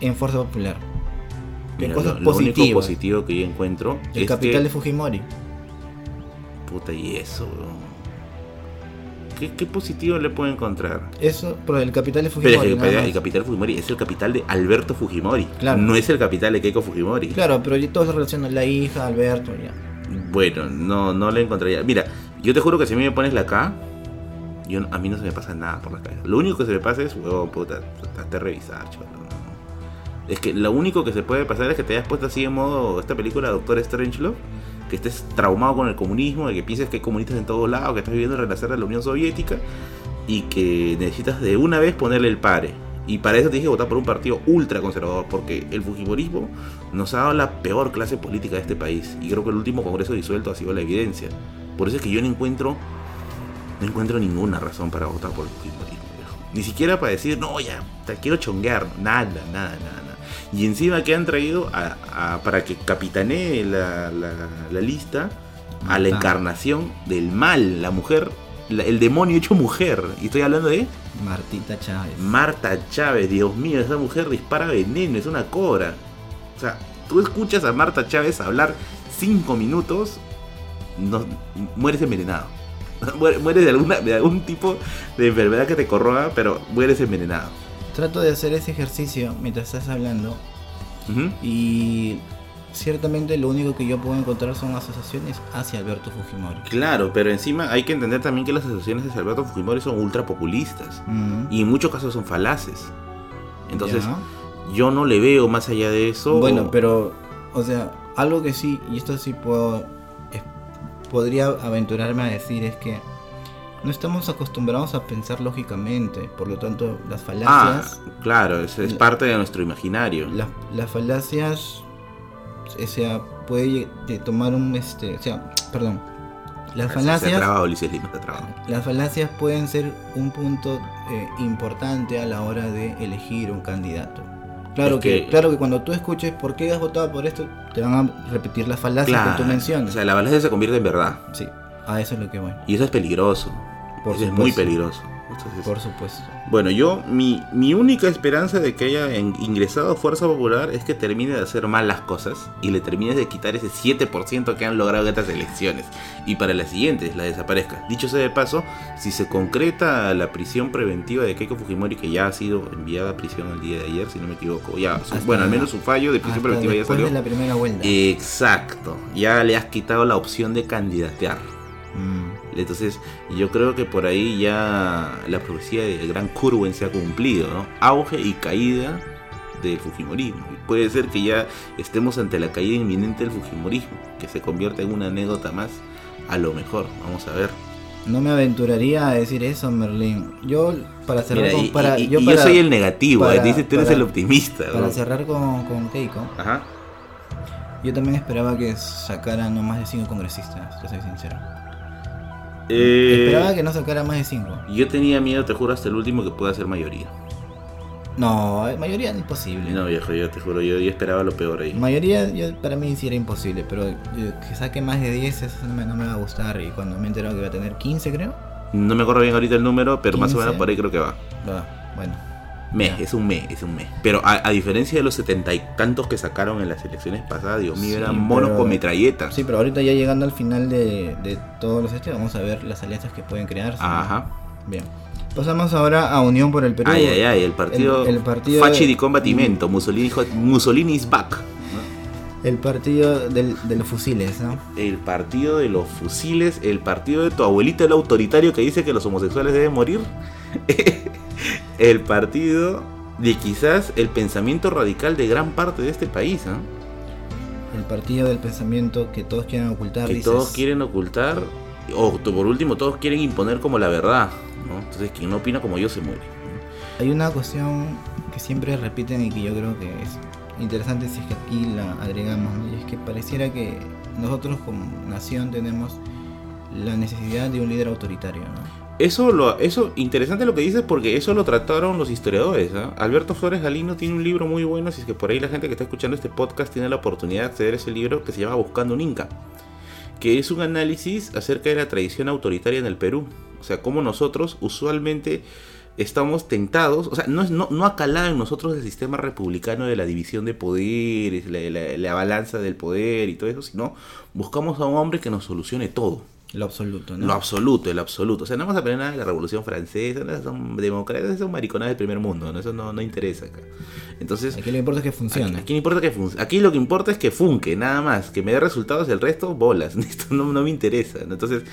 en Fuerza Popular? ¿Qué Mira, cosas lo, lo único positivo que yo encuentro El es capital de. Fujimori. Puta, y eso, weón. ¿Qué, ¿Qué positivo le puedo encontrar? Eso, pero el capital de Pero Fujimori. es que el, el capital Fujimori es el capital de Alberto Fujimori. Claro. No es el capital de Keiko Fujimori. Claro, pero todo se relaciona la hija, Alberto, ya. Bueno, no, no le encontraría. Mira, yo te juro que si a mí me pones la K, yo, a mí no se me pasa nada por la cabeza. Lo único que se me pasa es, huevón, puta, trataste de revisar, chaval. Es que lo único que se puede pasar es que te hayas puesto así en modo esta película Doctor Strangelove, que estés traumado con el comunismo, de que pienses que hay comunistas en todos lados, que estás viviendo en relación a la Unión Soviética y que necesitas de una vez ponerle el pare. Y para eso tienes que votar por un partido ultra conservador, porque el Fujimorismo nos ha dado la peor clase política de este país. Y creo que el último congreso disuelto ha sido la evidencia. Por eso es que yo no encuentro, no encuentro ninguna razón para votar por el Fujimorismo. Ni siquiera para decir, no, ya, te quiero chonguear. Nada, nada, nada. Y encima que han traído a- a- para que capitanee la, la- la lista a la Ah. encarnación del mal, la mujer, la- el demonio hecho mujer. Y estoy hablando de Martita Chávez. Marta Chávez, Dios mío, esa mujer dispara veneno, es una cobra. O sea, tú escuchas a Marta Chávez hablar cinco minutos, no, mueres envenenado. Muere- Mueres de, alguna, de algún tipo de enfermedad que te corroa, pero mueres envenenado. Trato de hacer ese ejercicio mientras estás hablando y ciertamente lo único que yo puedo encontrar son asociaciones hacia Alberto Fujimori. Claro, pero encima hay que entender también que las asociaciones de Alberto Fujimori son ultra populistas y en muchos casos son falaces. Entonces, ya. yo no le veo más allá de eso. Bueno, pero, o sea, algo que sí, y esto sí puedo, es- podría aventurarme a decir es que no estamos acostumbrados a pensar lógicamente, por lo tanto, las Ah, falacias, claro, es, es parte de nuestro imaginario. las, las falacias, o sea, puede tomar un, este, o sea, perdón, las Se falacias, trabado, Ulises Lima, se las falacias pueden ser un punto eh, importante a la hora de elegir un candidato. Claro Es que, que- claro que cuando tú escuches por qué has votado por esto, te van a repetir las falacias Claro, que tú mencionas. O sea, la falacia se convierte en verdad. sí, a eso es lo que voy. Y eso es peligroso. Por es muy peligroso. Entonces, Por supuesto. Bueno, yo, mi, mi única esperanza de que haya en- ingresado a Fuerza Popular es que termine de hacer mal las cosas y le termine de quitar ese 7% que han logrado en estas elecciones. Y para las siguientes la desaparezca. Dicho sea de paso, si se concreta la prisión preventiva de Keiko Fujimori, que ya ha sido enviada a prisión el día de ayer, si no me equivoco, ya, su- bueno, al menos su fallo de prisión preventiva ya salió. de la primera vuelta. Exacto, ya le has quitado la opción de candidatear. Mm, Entonces, yo creo que por ahí ya la profecía del gran Curwen se ha cumplido, ¿no? Auge y caída del Fujimorismo. puede ser que ya estemos ante la caída inminente del Fujimorismo, que se convierta en una anécdota más, a lo mejor, vamos a ver. No me aventuraría a decir eso, Merlin. Yo, para cerrar con. Para, yo, soy el negativo, eh, dice tú eres el optimista. Para cerrar con, con Keiko. Ajá. Yo también esperaba que sacaran no más de 5 congresistas, te soy sincero. Eh, esperaba que no sacara más de 5. Yo tenía miedo, te juro, hasta el último que pueda ser mayoría. No, mayoría es imposible. No, viejo, yo te juro, yo, esperaba lo peor ahí. Mayoría para mí sí era imposible, pero eh, que saque más de 10 eso no me, no me, va a gustar. Y cuando me he enterado que iba a tener 15, creo. No me acuerdo bien ahorita el número, pero más o menos por ahí creo que va. Va, bueno. Mes, es un mes, es un mes. Pero a, diferencia de los setenta y tantos que sacaron en las elecciones pasadas, Dios mío, eran monos con metralletas. Sí, pero ahorita ya llegando al final de, de todos los hechos, vamos a ver las alianzas que pueden crearse. Ajá. Bien. Pasamos ahora a Unión por el Perú. Ay, ay, ay, el partido, el, partido Fachi de combatimento, Mussolini, Mussolini is back. El partido de los fusiles, ¿no? El partido de los fusiles, el partido de tu abuelito el autoritario que dice que los homosexuales deben morir. el partido de quizás el pensamiento radical de gran parte de este país, ¿no? El partido del pensamiento que todos quieren ocultar. Que todos quieren ocultar, o por último, todos quieren imponer como la verdad. Entonces quien no opina como yo se muere. Hay una cuestión que siempre repiten y que yo creo que es interesante si es que aquí la agregamos, y es que pareciera que nosotros como nación tenemos la necesidad de un líder autoritario. Eso, lo, eso, interesante lo que dices porque eso lo trataron los historiadores. Alberto Flores Galino tiene un libro muy bueno, si es que por ahí la gente que está escuchando este podcast tiene la oportunidad de acceder a ese libro que se llama Buscando un Inca, que es un análisis acerca de la tradición autoritaria en el Perú. O sea, como nosotros usualmente estamos tentados, o sea, no, no, no ha calado en nosotros el sistema republicano de la división de poderes, la, balanza del poder y todo eso, sino buscamos a un hombre que nos solucione todo. Lo absoluto, ¿no? Lo absoluto, el absoluto. O sea, no vamos a aprender nada de la Revolución Francesa, no son democracias, son mariconadas del primer mundo, ¿no? Eso no, no interesa acá. Entonces... Aquí lo que importa es que funcione. Aquí, importa que aquí lo que importa es que funque, nada más. Que me dé resultados, el resto, bolas. Esto no, no me interesa. Entonces,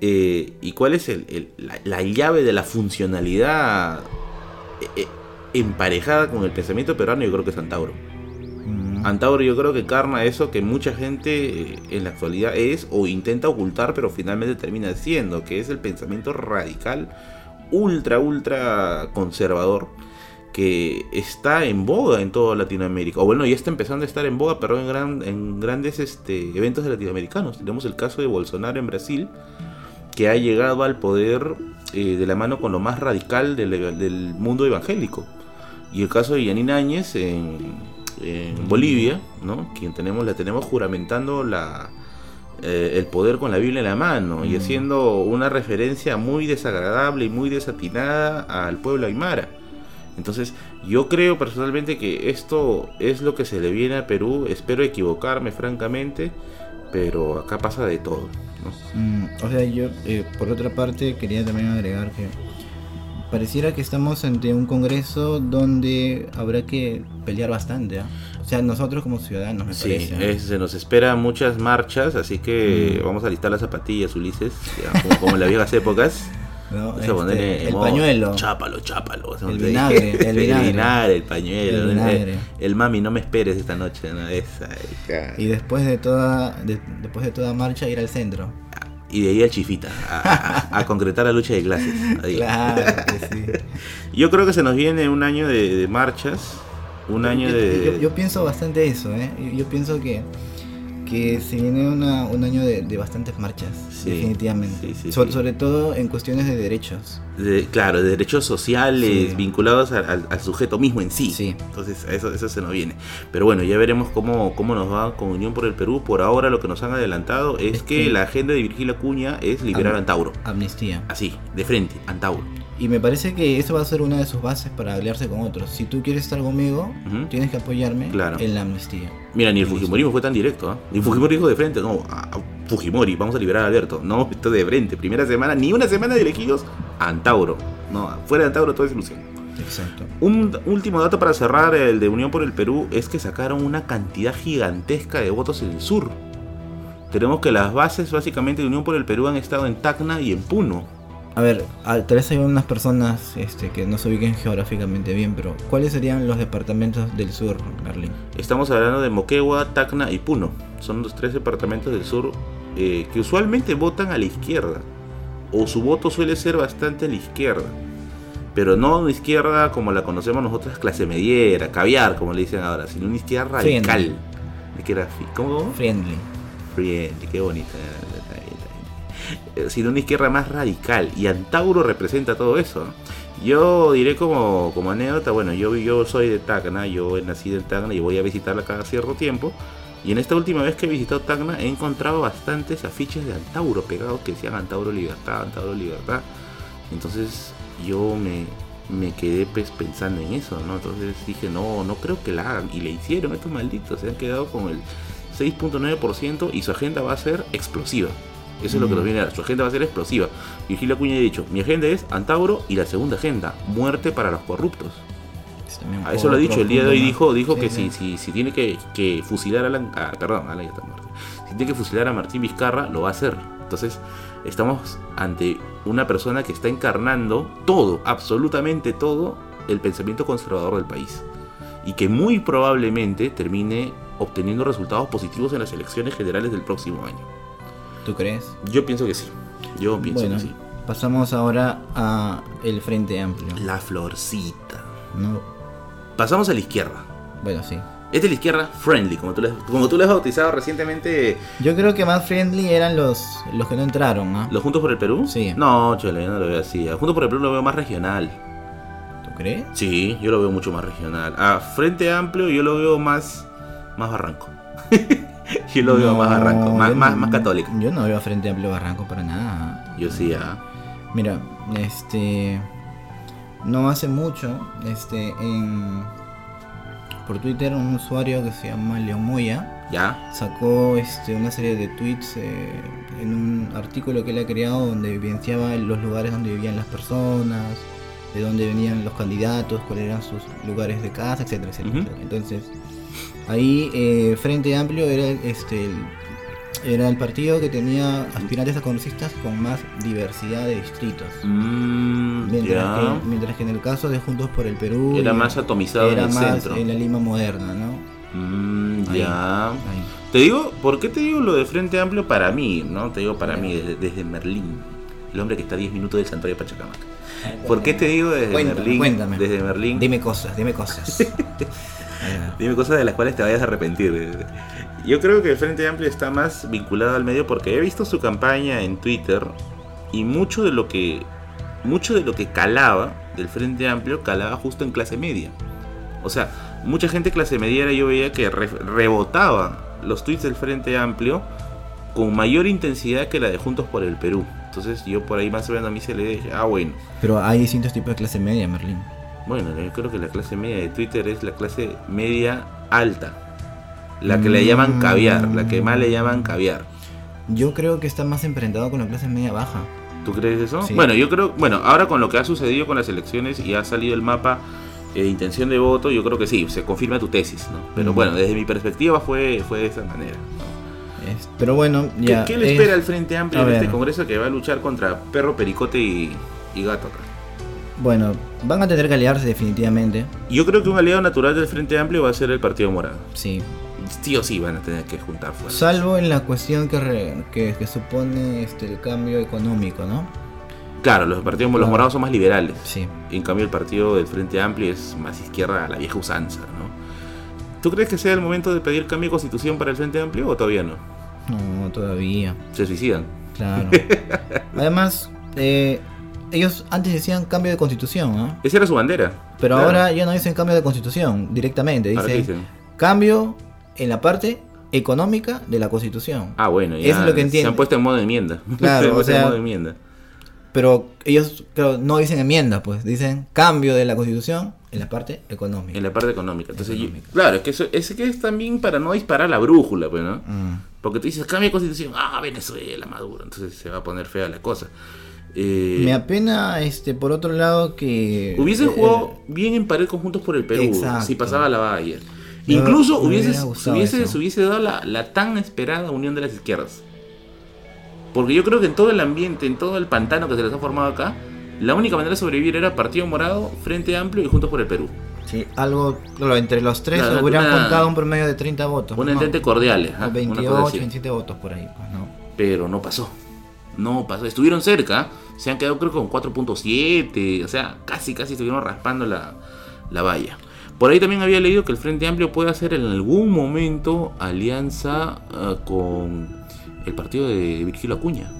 eh, ¿Y cuál es la, llave de la funcionalidad eh, eh, emparejada con el pensamiento peruano? Yo creo que es Antauro. Mm. Antauro yo creo que carna eso que mucha gente en la actualidad es o intenta ocultar, pero finalmente termina siendo, que es el pensamiento radical, ultra, ultra conservador que está en boga en toda Latinoamérica. O bueno, ya está empezando a estar en boga, pero en, gran, en grandes este, eventos latinoamericanos. Tenemos el caso de Bolsonaro en Brasil, que ha llegado al poder eh, de la mano con lo más radical del, mundo evangélico. Y el caso de Yanina Áñez en, Bolivia, ¿no? quien tenemos, la tenemos juramentando la, eh, el poder con la Biblia en la mano y mm. haciendo una referencia muy desagradable y muy desatinada al pueblo aymara. Entonces, yo creo personalmente que esto es lo que se le viene a Perú. Espero equivocarme, francamente, pero acá pasa de todo. Mm, o sea, yo eh, por otra parte quería también agregar que pareciera que estamos ante un congreso donde habrá que pelear bastante. ¿ah? O sea, nosotros como ciudadanos, me sí, se nos espera muchas marchas, así que mm. vamos a listar las zapatillas, Ulises, como, en las viejas épocas. Este, el pañuelo. Chápalo, chápalo. El vinagre, el vinagre. el pañuelo. El, mami, no me esperes esta noche. y después de toda después de toda marcha ir al centro. Y de ahí al chifita, a, concretar la lucha de clases. Claro que sí. Yo creo que se nos viene un año de, marchas. Un año de. Yo, pienso bastante eso, ¿eh? yo pienso que que se viene una, un año de, bastantes marchas, definitivamente. sobre todo en cuestiones de derechos. claro, de derechos sociales vinculados al, sujeto mismo en sí. Entonces, eso, eso se nos viene. Pero bueno, ya veremos cómo, cómo nos va con Unión por el Perú. Por ahora, lo que nos han adelantado es, que, la agenda de Virgil Cuña es liberar a Antauro. Amnistía. Así, de frente, Antauro. Y me parece que eso va a ser una de sus bases para aliarse con otros. Si tú quieres estar conmigo, tienes que apoyarme en la amnistía. Mira, ni el Fujimorismo fue tan directo. ¿eh? Ni Fujimori dijo de frente, no, a Fujimori, vamos a liberar a Alberto. No, esto de frente. Primera semana, ni una semana de elegidos, Antauro. No, fuera de Antauro toda es ilusión. Exacto. Un último dato para cerrar el de Unión por el Perú es que sacaron una cantidad gigantesca de votos en el sur. Tenemos que las bases básicamente de Unión por el Perú han estado en Tacna y en Puno a ver, tal vez hay unas personas este, que no se ubiquen geográficamente bien, pero ¿cuáles serían los departamentos del sur, Merlin? Estamos hablando de Moquegua, Tacna y Puno. Son los tres departamentos del sur eh, que usualmente votan a la izquierda. O su voto suele ser bastante a la izquierda. Pero no una izquierda como la conocemos nosotros, clase mediera, caviar, como le dicen ahora, sino una izquierda radical. Friendly. ¿Cómo? Friendly. Friendly, qué bonita. Sino una izquierda más radical. Y Antauro representa todo eso. Yo diré como, como anécdota, bueno, yo, yo soy de Tacna, yo nacido en Tacna y voy a visitarla cada cierto tiempo. Y en esta última vez que he visitado Tacna he encontrado bastantes afiches de Antauro pegados que decían Antauro Libertad, Antauro Libertad. Entonces yo me, me quedé pues, pensando en eso, ¿no? Entonces dije, no, no creo que la hagan. Y le hicieron estos malditos, se han quedado con el 6.9% y su agenda va a ser explosiva. Eso es lo que Mm. nos viene a dar. Su agenda va a ser explosiva. Virgilio Acuña ha dicho, mi agenda es Antauro y la segunda agenda, muerte para los corruptos. Es A eso lo ha dicho, el día de hoy dijo, dijo Sí, que sí. si, si, si tiene que, que fusilar a Alan, ah, perdón, Alan ya está muerto. Si tiene que fusilar a Martín Vizcarra, lo va a hacer. Entonces, estamos ante una persona que está encarnando todo, absolutamente todo, el pensamiento conservador del país. Y que muy probablemente termine obteniendo resultados positivos en las elecciones generales del próximo año. ¿Tú crees? Yo pienso que sí. Yo pienso bueno, que sí. pasamos ahora a el Frente Amplio. La florcita. ¿no? Pasamos a la izquierda. Bueno, sí. Esta es la izquierda friendly, como tú le, como tú has bautizado recientemente. Yo creo que más friendly eran los, los que no entraron, ¿no? ¿Los Juntos por el Perú? Sí. No, chale, yo no lo veo así. Juntos por el Perú lo veo más regional. ¿Tú crees? Sí, yo lo veo mucho más regional. A Frente Amplio yo lo veo más, más barranco. yo lo veo No, más barranco, más, más, católico. Yo no veo a Frente Amplio Barranco para nada. Yo sí, ah. Mira, este. No hace mucho, este, en. Por Twitter, un usuario que se llama León Moya ¿Ya? sacó este, una serie de tweets eh, en un artículo que él ha creado donde evidenciaba los lugares donde vivían las personas, de dónde venían los candidatos, cuáles eran sus lugares de casa, etcétera, etcétera. Entonces, ahí eh, Frente Amplio era este era el partido que tenía aspirantes a congresistas con más diversidad de distritos. Mm, Mientras, que, mientras que en el caso de Juntos por el Perú Era más atomizado era en el más centro. en la Lima moderna, ¿no? Mm, Ahí. ya. Ahí. Te digo, ¿por qué te digo lo de Frente Amplio para mí? ¿No? Te digo para mí, desde, desde Merlín. El hombre que está a 10 minutos del santuario de Pachacamac. ¿Por qué te digo desde Cuéntame, Merlín? cuéntame. Desde Merlín. Dime cosas, dime cosas. Dime cosas de las cuales te vayas a arrepentir. Yo creo que el Frente Amplio está más vinculado al medio porque he visto su campaña en Twitter y mucho de lo que mucho de lo que calaba del Frente Amplio calaba justo en clase media. O sea, mucha gente clase mediera yo veía que re- rebotaba los tweets del Frente Amplio con mayor intensidad que la de Juntos por el Perú. Entonces yo por ahí más o menos a mí se le dije, ah bueno, Pero hay distintos tipos de clase media, Merlín. Bueno, yo creo que la clase media de Twitter es la clase media alta. La que le llaman caviar, la que más le llaman caviar. Yo creo que está más emprendado con la clase media baja. ¿Tú crees eso? Sí. Bueno, yo creo, bueno, ahora con lo que ha sucedido con las elecciones y ha salido el mapa eh, de intención de voto, yo creo que sí, se confirma tu tesis, ¿no? Pero Mm. bueno, desde mi perspectiva fue, fue de esa manera. ¿no? Es- pero bueno, ¿Qué, ya. qué le es- espera al Frente Amplio en este congreso que va a luchar contra perro, pericote y, y gato acá? Bueno, van a tener que aliarse definitivamente. Yo creo que un aliado natural del Frente Amplio va a ser el Partido Morado. Sí. Sí o sí van a tener que juntar fuerzas. Salvo en la cuestión que, re- que, que supone este, el cambio económico, ¿no? Claro, los partidos los Claro. morados son más liberales. Sí. En cambio, el partido del Frente Amplio es más izquierda a la vieja usanza, ¿no? ¿Tú crees que sea el momento de pedir cambio de constitución para el Frente Amplio o todavía no? No, todavía. Se suicidan. Claro. Además, eh, ellos antes decían cambio de constitución, ¿no? Esa era su bandera. Pero Claro. ahora ya no dicen cambio de constitución directamente. ¿Ahora qué Dicen dicen? cambio en la parte económica de la constitución. Ah, bueno, ya Eso es lo que se entiendo. han puesto en modo de enmienda. Claro, se han o puesto en sea- modo de enmienda. Pero ellos claro, no dicen enmienda, pues dicen cambio de la constitución en la parte económica. En la parte económica. Entonces, yo- Económica. claro, es que eso es que es también para no disparar la brújula, pues, ¿no? Mm. Porque tú dices, cambio de constitución, ah, Venezuela, Maduro. Entonces se va a poner fea la cosa. Eh, Me apena, este, por otro lado, que... Hubiesen eh, jugado bien en pared conjuntos por el Perú Exacto. si pasaba la valla. Me- Incluso hubiese, hubiese, se hubiese dado la, la tan esperada unión de las izquierdas. Porque yo creo que en todo el ambiente, en todo el pantano que se les ha formado acá, la única manera de sobrevivir era Partido Morado, Frente Amplio y Juntos por el Perú. Sí, algo, claro, entre los tres Claro, hubieran una- contado un promedio de 30 votos. Un ¿no? entente. Una cosa 28, así. 27 votos por ahí, pues no. Pero no pasó. No pasó. Estuvieron cerca. Se han quedado creo que con 4.7. O sea, casi, casi estuvieron raspando la, la valla. Por ahí también había leído que el Frente Amplio puede hacer en algún momento alianza ah, con el partido de Virgilio Acuña.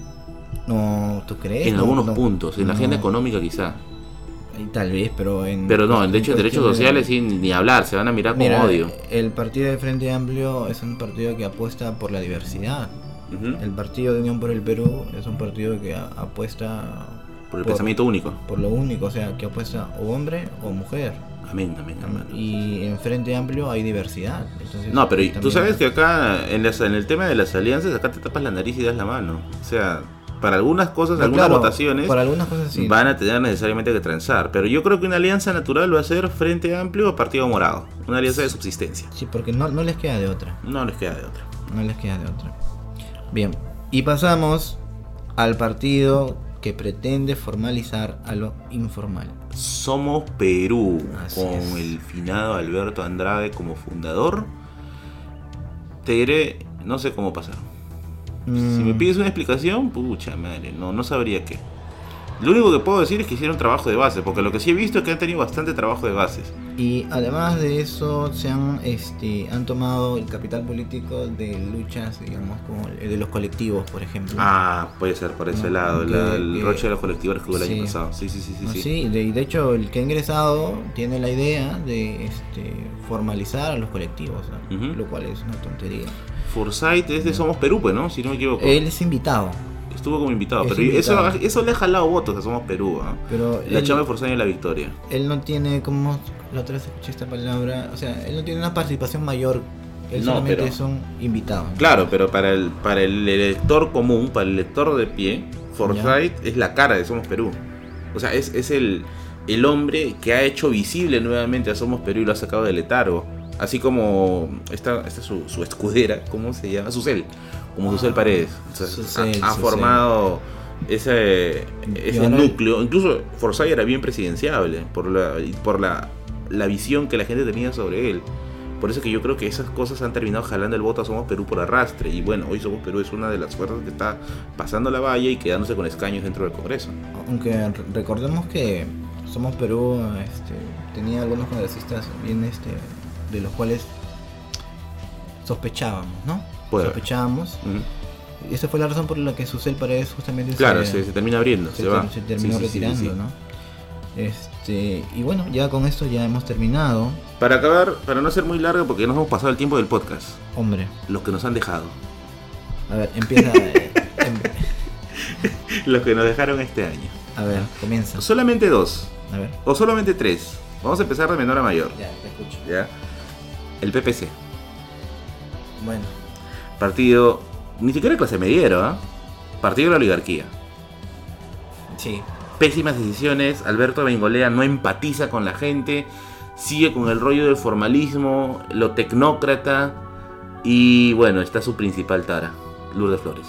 No, ¿tú crees? En No, algunos no, puntos. En la no. agenda económica quizá. Y Tal vez, pero en... Pero no, en de hecho en derechos de- sociales sí, ni hablar. Se van a mirar con Mira, odio. el partido de Frente Amplio es un partido que apuesta por la diversidad. El partido de Unión por el Perú es un partido que a- apuesta Por el pensamiento único. por lo único, o sea, que apuesta o hombre o mujer. Amén, amén, hermano. Y en Frente Amplio hay diversidad. entonces, No, pero tú sabes que acá, en, las- en el tema de las alianzas, acá te tapas la nariz y das la mano. O sea, para algunas cosas, No, algunas claro, votaciones, Para algunas cosas sí. van a tener necesariamente que transar. Pero yo creo que una alianza natural va a ser Frente Amplio o Partido Morado. Una alianza de subsistencia. Sí, porque no, no les queda de otra. No les queda de otra. No les queda de otra. Bien, y pasamos al partido que pretende formalizar a lo informal. Somos Perú, Así con es. el finado Alberto Andrade como fundador. Te diré, no sé cómo pasar. Si me Mm, pides una explicación, pucha madre, no, no sabría qué. Lo único que puedo decir es que hicieron trabajo de base, porque lo que sí he visto es que han tenido bastante trabajo de bases. Y además de eso, se han, este, han tomado el capital político de luchas, digamos, como el de los colectivos, por ejemplo. Ah, puede ser por ese No, lado, que- la- el que- roche de los colectivos que hubo el sí. año pasado. Sí, sí, sí, sí. ¿no? sí. Sí, de, de hecho el que ha ingresado tiene la idea de este, formalizar a los colectivos, ¿no? Ujú. lo cual es una tontería. Forsyth es de Somos Perú, pues, ¿no? Si no me equivoco. Él es invitado, Estuvo como invitado, Es pero invitado. Eso, eso le ha jalado votos a Somos Perú, ¿ah? pero La él, chama de Forsyth en la victoria. él no tiene, como la otra vez escuché esta palabra, o sea, él no tiene una participación mayor, él No, solamente pero- es un invitado. Claro, pero para el, para el elector común, para el elector de pie, Forsyth es la cara de Somos Perú. O sea, es, es el, el hombre que ha hecho visible nuevamente a Somos Perú y lo ha sacado del letargo. Así como esta, esta es su, su escudera, ¿cómo se llama? Susel. Como Susel Ah, Paredes. O sea, Susel, ha, ha Susel. formado ese, ese núcleo. Incluso Forsyth era bien presidenciable por la, por la, la visión que la gente tenía sobre él. Por eso que yo creo que esas cosas han terminado jalando el voto a Somos Perú por arrastre. Y bueno, hoy Somos Perú es una de las fuerzas que está pasando la valla y quedándose con escaños dentro del Congreso. Aunque re- recordemos que Somos Perú este, tenía algunos congresistas bien este, de los cuales sospechábamos, ¿no? Puede. Y esa fue la razón por la que Susel Paredes justamente Claro, se, se, se termina abriendo, se, se va. se terminó Sí, sí, sí, retirando, sí. ¿no? Este, y bueno, ya con esto ya hemos terminado. Para acabar, para no ser muy largo, porque nos hemos pasado el tiempo del podcast, Hombre, los que nos han dejado, a ver, empieza. eh, em- los que nos dejaron este año. a ver, comienza. Solamente dos, A ver. o solamente tres. Vamos a empezar de menor a mayor, Ya, te escucho. ¿ya? El PPC, Bueno, partido, ni siquiera clase mediero, ¿ah? Partido de la oligarquía. sí. pésimas decisiones. Alberto Bengolea no empatiza con la gente, sigue con el rollo del formalismo, lo tecnócrata y bueno, está su principal tara, Lourdes Flores.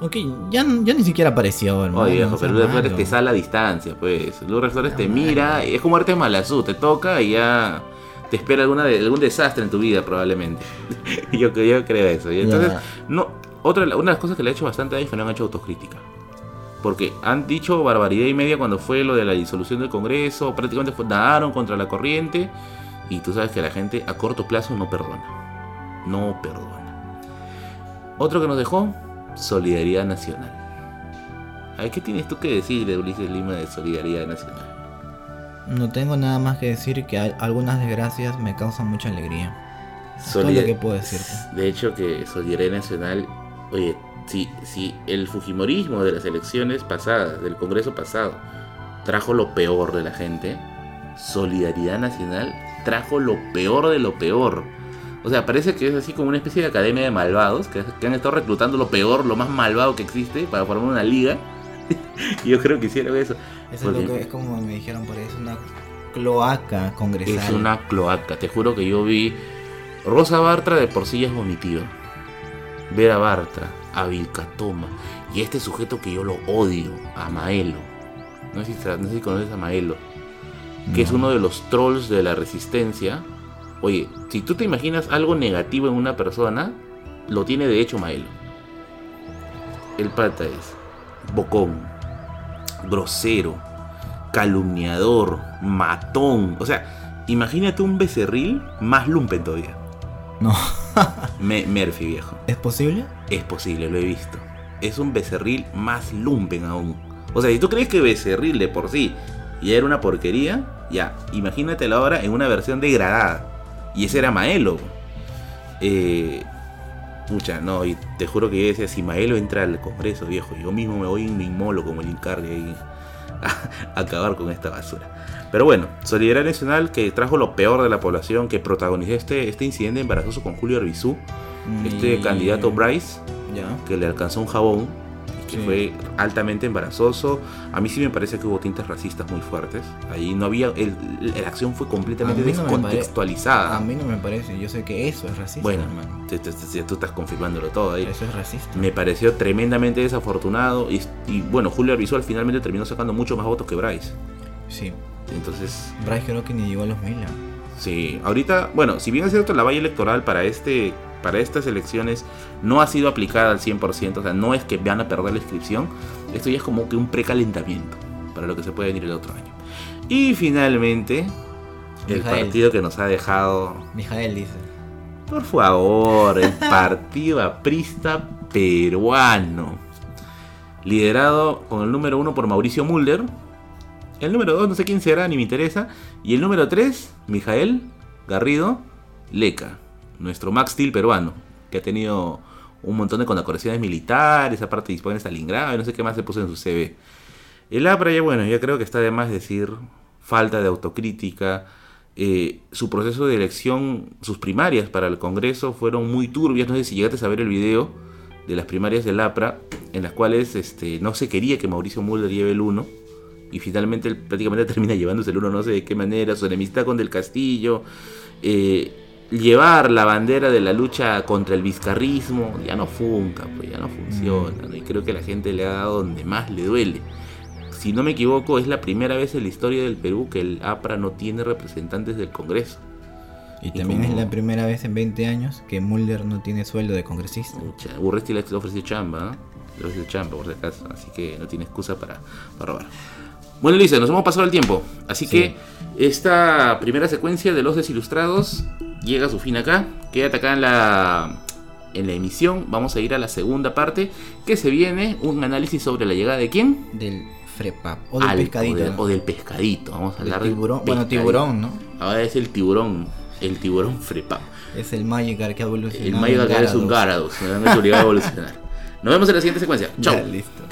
Ok, ya, ya ni siquiera apareció, hermano. Oye, viejo, no pero Lourdes Flores te sale a distancia, pues. Lourdes Flores te mira, es como arte malazú, te toca y ya te espera alguna de- algún desastre en tu vida probablemente. yo, yo creo eso. Y entonces, no, otra, una de las cosas que le ha hecho bastante daño es que no han hecho autocrítica. Porque han dicho barbaridad y media cuando fue lo de la disolución del Congreso, prácticamente fue- nadaron contra la corriente y tú sabes que la gente a corto plazo no perdona. No perdona. Otro que nos dejó, solidaridad nacional. A ver, ¿qué tienes tú que decir de Ulises Lima de solidaridad nacional? No tengo nada más que decir que algunas desgracias me causan mucha alegría. Todo Solidar- lo que puedo decirte. De hecho que Solidaridad Nacional, oye, si, si el Fujimorismo de las elecciones pasadas, del Congreso pasado, trajo lo peor de la gente, Solidaridad Nacional trajo lo peor de lo peor. O sea, parece que es así como una especie de academia de malvados que, que han estado reclutando lo peor, lo más malvado que existe para formar una liga. yo creo que hicieron eso. Eso es, lo que, es como me dijeron por ahí, es una cloaca congresal. Es una cloaca. Te juro que yo vi Rosa Bartra de por sí ya es vomitiva. Vera Bartra, a Vilcatoma y este sujeto que yo lo odio, a Maelo. No sé si, no sé si conoces a Maelo, que es No. uno de los trolls de la resistencia. Oye, si tú te imaginas algo negativo en una persona, lo tiene de hecho Maelo. El pata es bocón, grosero, calumniador, matón. O sea, imagínate un becerril más lumpen todavía. No. Me- Murphy, viejo. ¿Es posible? Es posible, lo he visto. Es un becerril más lumpen aún. O sea, si tú crees que becerril de por sí ya era una porquería, ya, imagínatelo ahora en una versión degradada. Y ese era Maelo. Eh, pucha, no, y te juro que yo decía, si Maelo entra al Congreso, viejo, yo mismo me voy y me inmolo como el Incardi ahí a, a acabar con esta basura. Pero bueno, Solidaridad Nacional que trajo lo peor de la población, que protagonizó este, este incidente embarazoso con Julio Arbizú, este candidato Bryce, Ya. que le alcanzó un jabón que Sí. fue altamente embarazoso. A mí sí me parece que hubo tintes racistas muy fuertes. Ahí no había. El, la acción fue completamente descontextualizada. A mí no me parece. Yo sé que eso es racista, bueno, tú estás confirmándolo todo ahí. Eso es racista. Me pareció tremendamente desafortunado. Y, y, bueno, Julio Arbizol finalmente terminó sacando mucho más votos que Bryce. Sí. Entonces, Bryce creo que ni llegó a los mil. Sí, ahorita, bueno, si bien es cierto, la valla electoral para este para estas elecciones no ha sido aplicada al 100%, o sea, no es que van a perder la inscripción, esto ya es como que un precalentamiento para lo que se puede venir el otro año. Y finalmente, el partido que nos ha dejado, Mijael dice. por favor, el partido aprista peruano, liderado con el número uno por Mauricio Mulder, el número 2 no sé quién será, ni me interesa. Y el número 3, Mijael Garrido Leca, nuestro Max Steel peruano, que ha tenido un montón de condecoraciones militares, aparte participó en Stalingrado y no sé qué más se puso en su CV. El APRA ya bueno, ya creo que está de más decir falta de autocrítica. Eh, su proceso de elección, sus primarias para el Congreso fueron muy turbias. No sé si llegaste a ver el video de las primarias del APRA, en las cuales este, no se quería que Mauricio Mulder lleve el 1 y finalmente él prácticamente termina llevándose el uno, no sé de qué manera, su enemistad con Del Castillo, eh, llevar la bandera de la lucha contra el vizcarrismo, ya no funca, pues ya no funciona, ¿no? y creo que la gente le ha dado donde más le duele. Si no me equivoco, es la primera vez en la historia del Perú que el APRA no tiene representantes del Congreso. Y Y también como- es la primera vez en 20 años que Mulder no tiene sueldo de congresista. Urresti le ofreció chamba, ¿eh? le ofreció chamba por si acaso, así que no tiene excusa para, para robar. Bueno, Luisa, nos hemos pasado el tiempo, así Sí. que esta primera secuencia de los desilustrados llega a su fin acá. Quédate acá en la, en la emisión, vamos a ir a la segunda parte, que se viene un análisis sobre la llegada de quién? Del Frepap. O del Al- pescadito. O, del- ¿no? o del pescadito, vamos a hablar del tiburón. Bueno, tiburón, ¿no? Ahora es el tiburón, el tiburón Frepa. Es el Magikarp que ha evolucionado. El Magic en es un. Gyarados, me han obligado a evolucionar. Nos vemos en la siguiente secuencia. Chao. Listo.